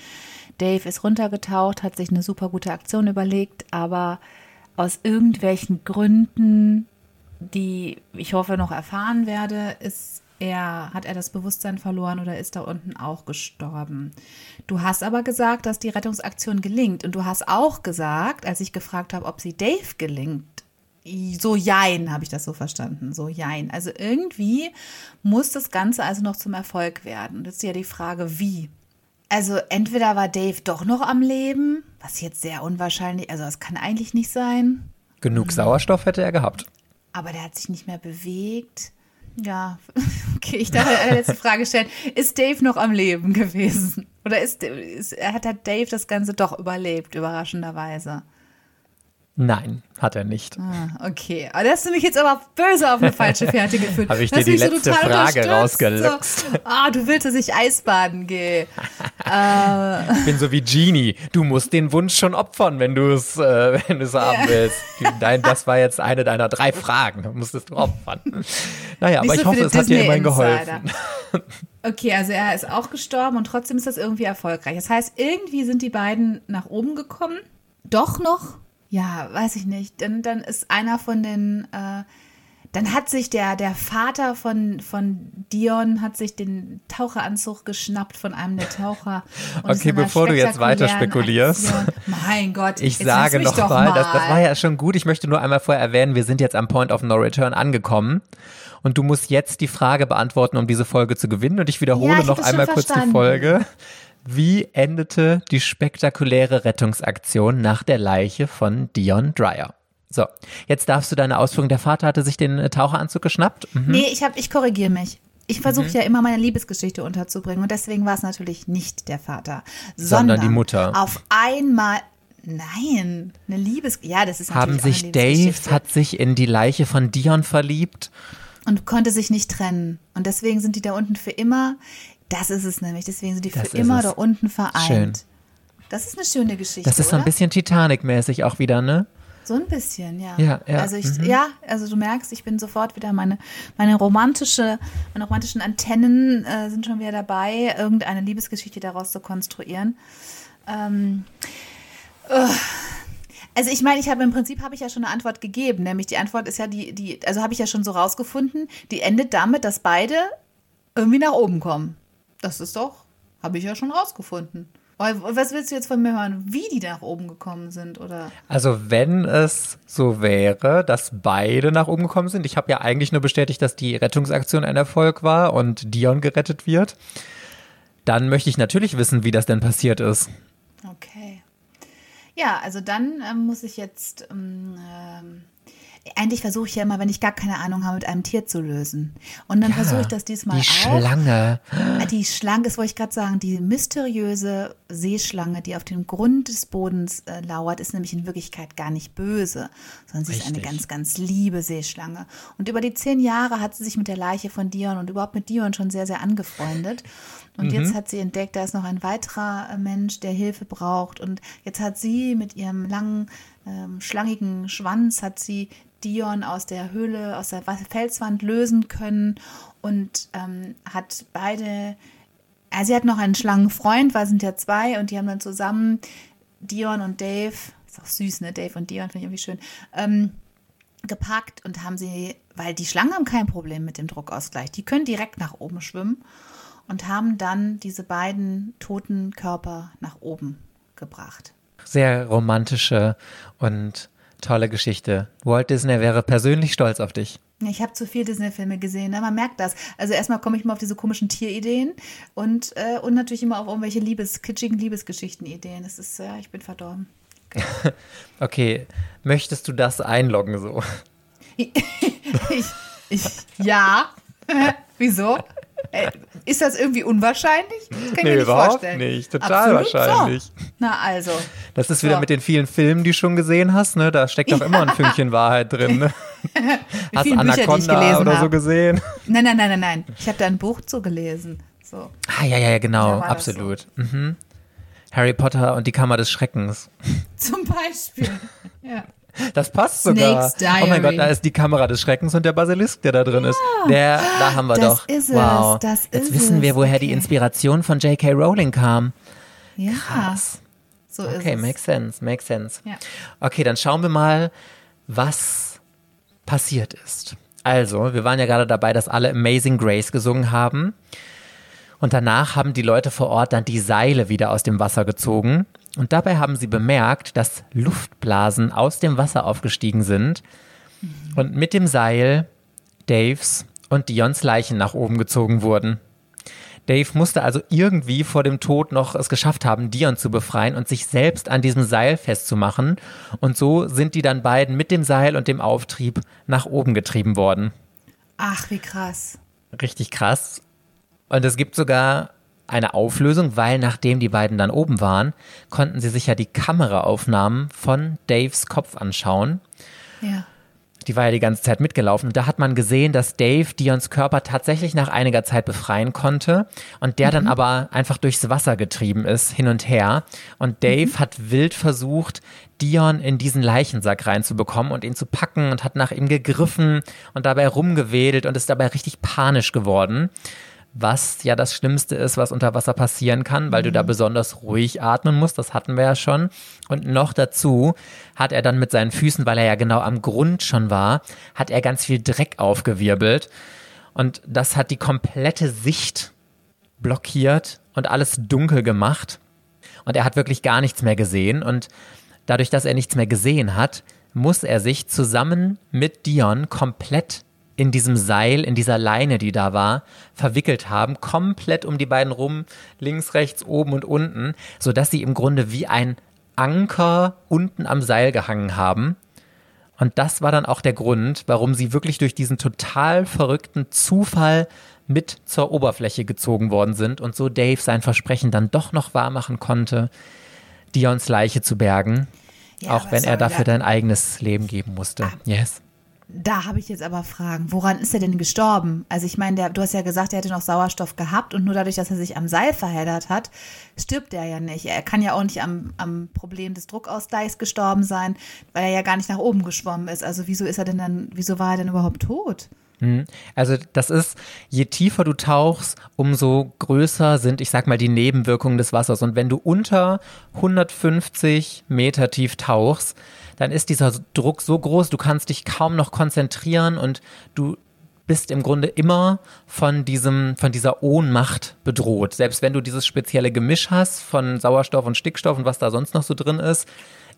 Dave ist runtergetaucht, hat sich eine super gute Aktion überlegt, aber aus irgendwelchen Gründen, die ich hoffe noch erfahren werde, ist er, hat er das Bewusstsein verloren oder ist da unten auch gestorben? Du hast aber gesagt, dass die Rettungsaktion gelingt. Und du hast auch gesagt, als ich gefragt habe, ob sie Dave gelingt, so jein, habe ich das so verstanden. So jein. Also irgendwie muss das Ganze also noch zum Erfolg werden. Und jetzt ist ja die Frage, wie? Also entweder war Dave doch noch am Leben, was jetzt sehr unwahrscheinlich, also das kann eigentlich nicht sein. Genug Sauerstoff hätte er gehabt. Aber der hat sich nicht mehr bewegt. Ja, okay, ich darf eine letzte Frage stellen. Ist Dave noch am Leben gewesen? Oder ist, ist hat hat Dave das Ganze doch überlebt, überraschenderweise? Nein, hat er nicht. Ah, okay. Aber das hast du mich jetzt aber böse auf eine falsche Fährte geführt. Habe ich dir die letzte total Frage unterstützt. rausgeluchst. So, ah, du willst, dass ich Eisbaden gehe. Äh. Ich bin so wie Genie. Du musst den Wunsch schon opfern, wenn du es äh, wenn du es haben willst. Nein, das war jetzt eine deiner drei Fragen. Da musstest du opfern. Naja, aber Nicht ich so hoffe, es hat dir immerhin Disney-Insider. geholfen. Okay, also er ist auch gestorben und trotzdem ist das irgendwie erfolgreich. Das heißt, irgendwie sind die beiden nach oben gekommen. Doch noch? Ja, weiß ich nicht. Dann, dann ist einer von den, äh, dann hat sich der, der Vater von, von Dion hat sich den Taucheranzug geschnappt von einem der Taucher. Okay, bevor du jetzt weiter spekulierst. Aktion- Mein Gott, Ich sage noch doch mal, das, das war ja schon gut. Ich möchte nur einmal vorher erwähnen, wir sind jetzt am Point of No Return angekommen. Und du musst jetzt die Frage beantworten, um diese Folge zu gewinnen. Und ich wiederhole Ja, ich noch einmal kurz die Folge. Wie endete die spektakuläre Rettungsaktion nach der Leiche von Dion Dreyer? So, jetzt darfst du deine Ausführung. Der Vater hatte sich den äh, Taucheranzug geschnappt. Mhm. Nee, ich, hab, ich korrigiere mich. Ich versuche ja immer meine Liebesgeschichte unterzubringen und deswegen war es natürlich nicht der Vater, Sondern sondern, die Mutter. Auf einmal, nein, eine Liebes, ja, das ist Haben natürlich auch sich Dave, Liebesgeschichte. hat sich in die Leiche von Dion verliebt. und konnte sich nicht trennen und deswegen sind die da unten für immer. Das ist es nämlich. Deswegen sind die Das für immer es. da unten vereint. Schön. Das ist eine schöne Geschichte. Das ist so ein oder? bisschen Titanic-mäßig auch wieder, ne? So ein bisschen, ja. Ja, ja, Also ich, mhm. ja, also du merkst, ich bin sofort wieder meine, meine romantische, meine romantischen Antennen äh, sind schon wieder dabei, irgendeine Liebesgeschichte daraus zu konstruieren. Ähm, ugh. also ich meine, ich habe im Prinzip habe ich ja schon eine Antwort gegeben, nämlich die Antwort ist ja die, die, also habe ich ja schon so rausgefunden, die endet damit, dass beide irgendwie nach oben kommen. Das ist doch, habe ich ja schon rausgefunden. Was willst du jetzt von mir hören, wie die nach oben gekommen sind oder? Also wenn es so wäre, dass beide nach oben gekommen sind, ich habe ja eigentlich nur bestätigt, dass die Rettungsaktion ein Erfolg war und Dion gerettet wird, dann möchte ich natürlich wissen, wie das denn passiert ist. Okay. Ja, also dann ähm, muss ich jetzt. Ähm, ähm, eigentlich versuche ich ja immer, wenn ich gar keine Ahnung habe, mit einem Tier zu lösen. Und dann versuche ich das diesmal Die auch. Schlange. Ah, Die Schlange, das wollte ich gerade sagen, die mysteriöse Seeschlange, die auf dem Grund des Bodens äh, lauert, ist nämlich in Wirklichkeit gar nicht böse, sondern sie ist eine Richtig. ganz, ganz liebe Seeschlange. Und über die zehn Jahre hat sie sich mit der Leiche von Dion und überhaupt mit Dion schon sehr, sehr angefreundet. Und jetzt hat sie entdeckt, da ist noch ein weiterer äh, Mensch, der Hilfe braucht. Und jetzt hat sie mit ihrem langen, ähm, schlangigen Schwanz, hat sie Dion aus der Höhle, aus der Felswand lösen können und ähm, hat beide also sie hat noch einen Schlangenfreund, weil es sind ja zwei und die haben dann zusammen Dion und Dave, ist auch süß, ne? Dave und Dion finde ich irgendwie schön, ähm, gepackt und haben sie, weil die Schlangen haben kein Problem mit dem Druckausgleich, die können direkt nach oben schwimmen und haben dann diese beiden toten Körper nach oben gebracht. Sehr romantische und tolle Geschichte. Walt Disney wäre persönlich stolz auf dich. Ich habe zu viel Disney-Filme gesehen, ne? man merkt das. Also erstmal komme ich mal auf diese komischen Tierideen und, äh, und natürlich immer auf irgendwelche Liebes, kitschigen Liebesgeschichten-Ideen. Das ist, ja, ich bin verdorben. Okay, möchtest du das einloggen so? Ich, ich, ja. Wieso? Äh, Ist das irgendwie unwahrscheinlich? Das kann ich Nee, mir nicht überhaupt vorstellen. nicht. Total wahrscheinlich. So. Na also. Das ist wieder So. mit den vielen Filmen, die du schon gesehen hast, ne? Da steckt doch immer ein Fünkchen Wahrheit drin. Ne? Hast Bücher, Anaconda gelesen oder so gesehen? Nein, nein, nein, nein, nein. Ich habe da ein Buch zugelesen. So. Ah, ja, ja, ja, genau, absolut. Mhm. Harry Potter und die Kammer des Schreckens. Zum Beispiel. Ja. Das passt sogar. Oh mein. Gott, da ist die Kamera des Schreckens und der Basilisk, der da drin ist. Der, da haben wir das doch. ist es, wow. das Jetzt ist wissen wir, es, woher die okay. Inspiration von J.K. Rowling kam. Ja. Krass. So ist Okay, es. makes sense, makes sense. Ja. Okay, dann schauen wir mal, was passiert ist. Also, wir waren ja gerade dabei, dass alle Amazing Grace gesungen haben. Und danach haben die Leute vor Ort dann die Seile wieder aus dem Wasser gezogen. Und dabei haben sie bemerkt, dass Luftblasen aus dem Wasser aufgestiegen sind und mit dem Seil Daves und Dions Leichen nach oben gezogen wurden. Dave musste also irgendwie vor dem Tod noch es geschafft haben, Dion zu befreien und sich selbst an diesem Seil festzumachen. Und so sind die dann beiden mit dem Seil und dem Auftrieb nach oben getrieben worden. Ach, wie krass. Richtig krass. Und es gibt sogar eine Auflösung, weil nachdem die beiden dann oben waren, konnten sie sich ja die Kameraaufnahmen von Daves Kopf anschauen. Ja. Die war ja die ganze Zeit mitgelaufen. Und da hat man gesehen, dass Dave Dions Körper tatsächlich nach einiger Zeit befreien konnte und der dann aber einfach durchs Wasser getrieben ist, hin und her. Und Dave hat wild versucht, Dion in diesen Leichensack reinzubekommen und ihn zu packen und hat nach ihm gegriffen und dabei rumgewedelt und ist dabei richtig panisch geworden. Was ja das Schlimmste ist, was unter Wasser passieren kann, weil du da besonders ruhig atmen musst. Das hatten wir ja schon. Und noch dazu hat er dann mit seinen Füßen, weil er ja genau am Grund schon war, hat er ganz viel Dreck aufgewirbelt. Und das hat die komplette Sicht blockiert und alles dunkel gemacht. Und er hat wirklich gar nichts mehr gesehen. Und dadurch, dass er nichts mehr gesehen hat, muss er sich zusammen mit Dion komplett in diesem Seil, in dieser Leine, die da war, verwickelt haben, komplett um die beiden rum, links, rechts, oben und unten, sodass sie im Grunde wie ein Anker unten am Seil gehangen haben. Und das war dann auch der Grund, warum sie wirklich durch diesen total verrückten Zufall mit zur Oberfläche gezogen worden sind und so Dave sein Versprechen dann doch noch wahrmachen konnte, Dions Leiche zu bergen, Ja, auch wenn er dafür da- sein eigenes Leben geben musste. Yes. Da habe ich jetzt aber Fragen. Woran ist er denn gestorben? Also ich meine, du hast ja gesagt, er hätte noch Sauerstoff gehabt und nur dadurch, dass er sich am Seil verheddert hat, stirbt er ja nicht. Er kann ja auch nicht am, am Problem des Druckausgleichs gestorben sein, weil er ja gar nicht nach oben geschwommen ist. Also wieso ist er denn dann, wieso war er denn überhaupt tot? Also das ist, je tiefer du tauchst, umso größer sind, ich sag mal, die Nebenwirkungen des Wassers. Und wenn du unter 150 Meter tief tauchst, dann ist dieser Druck so groß, du kannst dich kaum noch konzentrieren und du bist im Grunde immer von diesem, von dieser Ohnmacht bedroht. Selbst wenn du dieses spezielle Gemisch hast von Sauerstoff und Stickstoff und was da sonst noch so drin ist,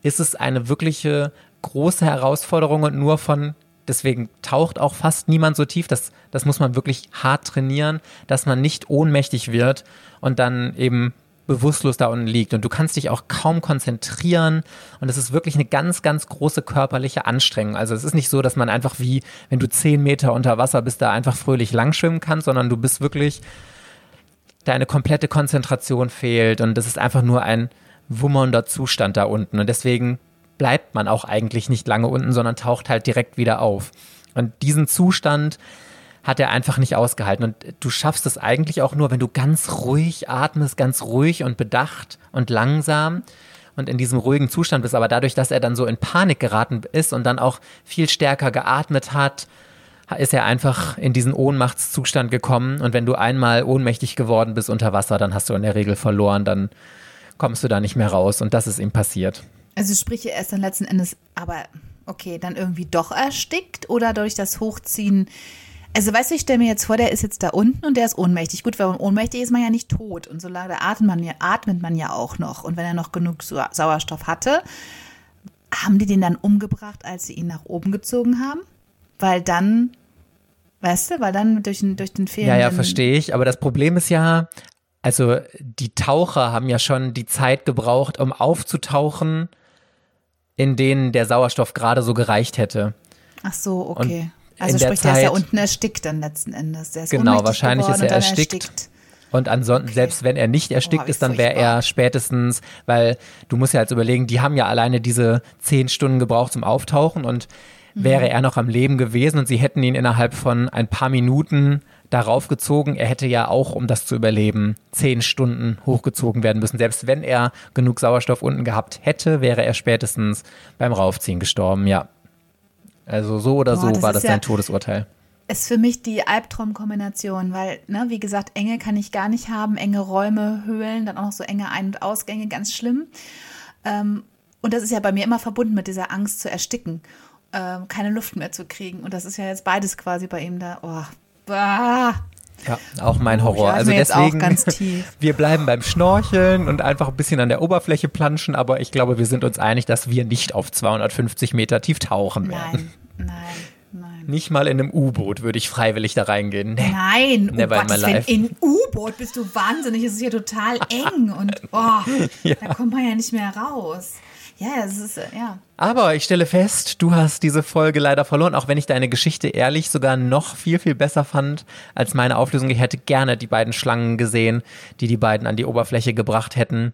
ist es eine wirkliche große Herausforderung und nur von Deswegen taucht auch fast niemand so tief. Das, das muss man wirklich hart trainieren, dass man nicht ohnmächtig wird und dann eben bewusstlos da unten liegt. Und du kannst dich auch kaum konzentrieren. Und es ist wirklich eine ganz, ganz große körperliche Anstrengung. Also es ist nicht so, dass man einfach wie, wenn du zehn Meter unter Wasser bist, da einfach fröhlich langschwimmen kannst, sondern du bist wirklich, deine komplette Konzentration fehlt. Und das ist einfach nur ein wummernder Zustand da unten. Und deswegen bleibt man auch eigentlich nicht lange unten, sondern taucht halt direkt wieder auf. Und diesen Zustand hat er einfach nicht ausgehalten. Und du schaffst es eigentlich auch nur, wenn du ganz ruhig atmest, ganz ruhig und bedacht und langsam und in diesem ruhigen Zustand bist. Aber dadurch, dass er dann so in Panik geraten ist und dann auch viel stärker geatmet hat, ist er einfach in diesen Ohnmachtszustand gekommen. Und wenn du einmal ohnmächtig geworden bist unter Wasser, dann hast du in der Regel verloren, dann kommst du da nicht mehr raus. Und das ist ihm passiert. Also sprich, er ist dann letzten Endes, aber okay, dann irgendwie doch erstickt oder durch das Hochziehen. Also weißt du, ich stelle mir jetzt vor, der ist jetzt da unten und der ist ohnmächtig. Gut, wenn man ohnmächtig ist, man ja nicht tot. Und solange da atmet man ja, atmet man ja auch noch. Und wenn er noch genug Sau- Sauerstoff hatte, haben die den dann umgebracht, als sie ihn nach oben gezogen haben? Weil dann, weißt du, weil dann durch den, durch den Ja, fehlenden... ja, verstehe ich. Aber das Problem ist ja, also die Taucher haben ja schon die Zeit gebraucht, um aufzutauchen, in denen der Sauerstoff gerade so gereicht hätte. Ach so, okay. in Also der sprich, der ist ja unten erstickt dann letzten Endes. Der Genau, wahrscheinlich ist er dann erstickt. Und ansonsten, selbst wenn er nicht erstickt Oh, ist, dann wäre er spätestens, weil du musst ja jetzt überlegen, die haben ja alleine diese zehn Stunden gebraucht zum Auftauchen und Mhm. wäre er noch am Leben gewesen und sie hätten ihn innerhalb von ein paar Minuten darauf gezogen, er hätte ja auch, um das zu überleben, zehn Stunden hochgezogen werden müssen. Selbst wenn er genug Sauerstoff unten gehabt hätte, wäre er spätestens beim Raufziehen gestorben, ja. Also so oder Boah, so das war das ja- sein Todesurteil. ist für mich die Albtraumkombination, weil, ne, wie gesagt, Enge kann ich gar nicht haben, enge Räume, Höhlen, dann auch noch so enge Ein- und Ausgänge, ganz schlimm. Ähm, und das ist ja bei mir immer verbunden mit dieser Angst zu ersticken, ähm, keine Luft mehr zu kriegen. Und das ist ja jetzt beides quasi bei ihm da. Oh, bah. Ja, auch mein Horror. ja, also deswegen, ganz tief. wir bleiben beim Schnorcheln und einfach ein bisschen an der Oberfläche planschen, aber ich glaube, wir sind uns einig, dass wir nicht auf 250 Meter tief tauchen werden. Nein, nein, nein. Nicht mal in einem U-Boot würde ich freiwillig da reingehen. Nee. Nein, oh Never my Willen, life. in U-Boot bist du wahnsinnig, es ist hier total eng und oh, da kommt man ja nicht mehr raus. Ja, es ist, ja. Aber ich stelle fest, du hast diese Folge leider verloren, auch wenn ich deine Geschichte ehrlich sogar noch viel, viel besser fand als meine Auflösung. Ich hätte gerne die beiden Schlangen gesehen, die die beiden an die Oberfläche gebracht hätten.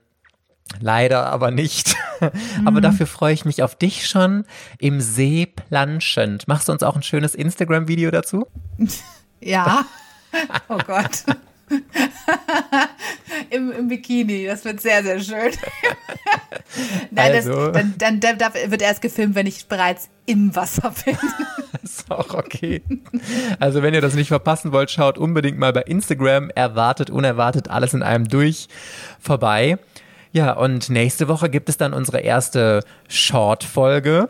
Leider aber nicht. aber dafür freue ich mich auf dich schon im See planschend. Machst du uns auch ein schönes Instagram-Video dazu? Ja. Oh Gott. Im, Im Bikini, das wird sehr, sehr schön. Nein, Also. das, dann, dann, dann wird erst gefilmt, wenn ich bereits im Wasser bin. Ist auch okay. Also wenn ihr das nicht verpassen wollt, schaut unbedingt mal bei Instagram. Erwartet, unerwartet, alles in einem durch vorbei. Ja, und nächste Woche gibt es dann unsere erste Short-Folge.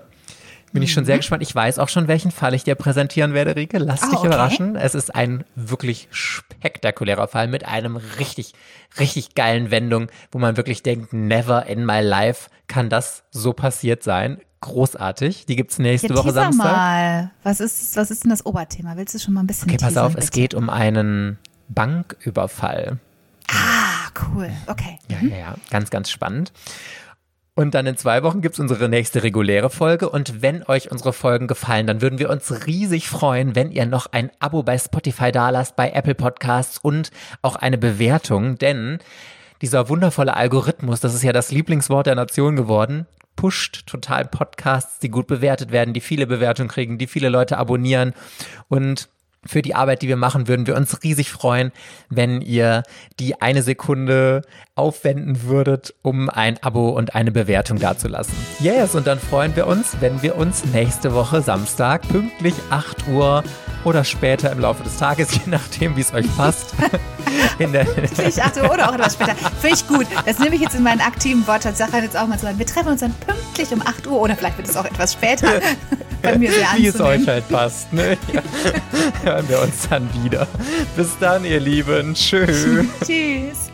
Bin ich schon sehr gespannt. Ich weiß auch schon, welchen Fall ich dir präsentieren werde, Rike. Lass Ah, dich okay. überraschen. Es ist ein wirklich spektakulärer Fall mit einem richtig, richtig geilen Wendung, wo man wirklich denkt, never in my life kann das so passiert sein. Großartig. Die gibt's nächste Ja, Woche Samstag. mal. Was ist, was ist denn das Oberthema? Willst du schon mal ein bisschen Okay, pass teasern, auf, es bitte? geht um einen Banküberfall. Ah, cool. Okay. Ja, ja, ja, ganz, ganz spannend. Und dann in zwei Wochen gibt's unsere nächste reguläre Folge. Und wenn euch unsere Folgen gefallen, dann würden wir uns riesig freuen, wenn ihr noch ein Abo bei Spotify dalasst, bei Apple Podcasts und auch eine Bewertung. Denn dieser wundervolle Algorithmus, das ist ja das Lieblingswort der Nation geworden, pusht total Podcasts, die gut bewertet werden, die viele Bewertungen kriegen, die viele Leute abonnieren. Und für die Arbeit, die wir machen, würden wir uns riesig freuen, wenn ihr die eine Sekunde aufwenden würdet, um ein Abo und eine Bewertung dazulassen. Yes, und dann freuen wir uns, wenn wir uns nächste Woche Samstag pünktlich 8 Uhr oder später im Laufe des Tages, je nachdem, wie es euch passt, in der, Ich achte oder auch etwas später. Finde ich gut. Das nehme ich jetzt in meinen aktiven Wortschatz. Sag jetzt auch mal so. Wir treffen uns dann pünktlich um 8 Uhr oder vielleicht wird es auch etwas später bei mir sehr wie es euch halt passt. Ne? Ja. Hören wir uns dann wieder. Bis dann, ihr Lieben. Tschüss. Tschüss.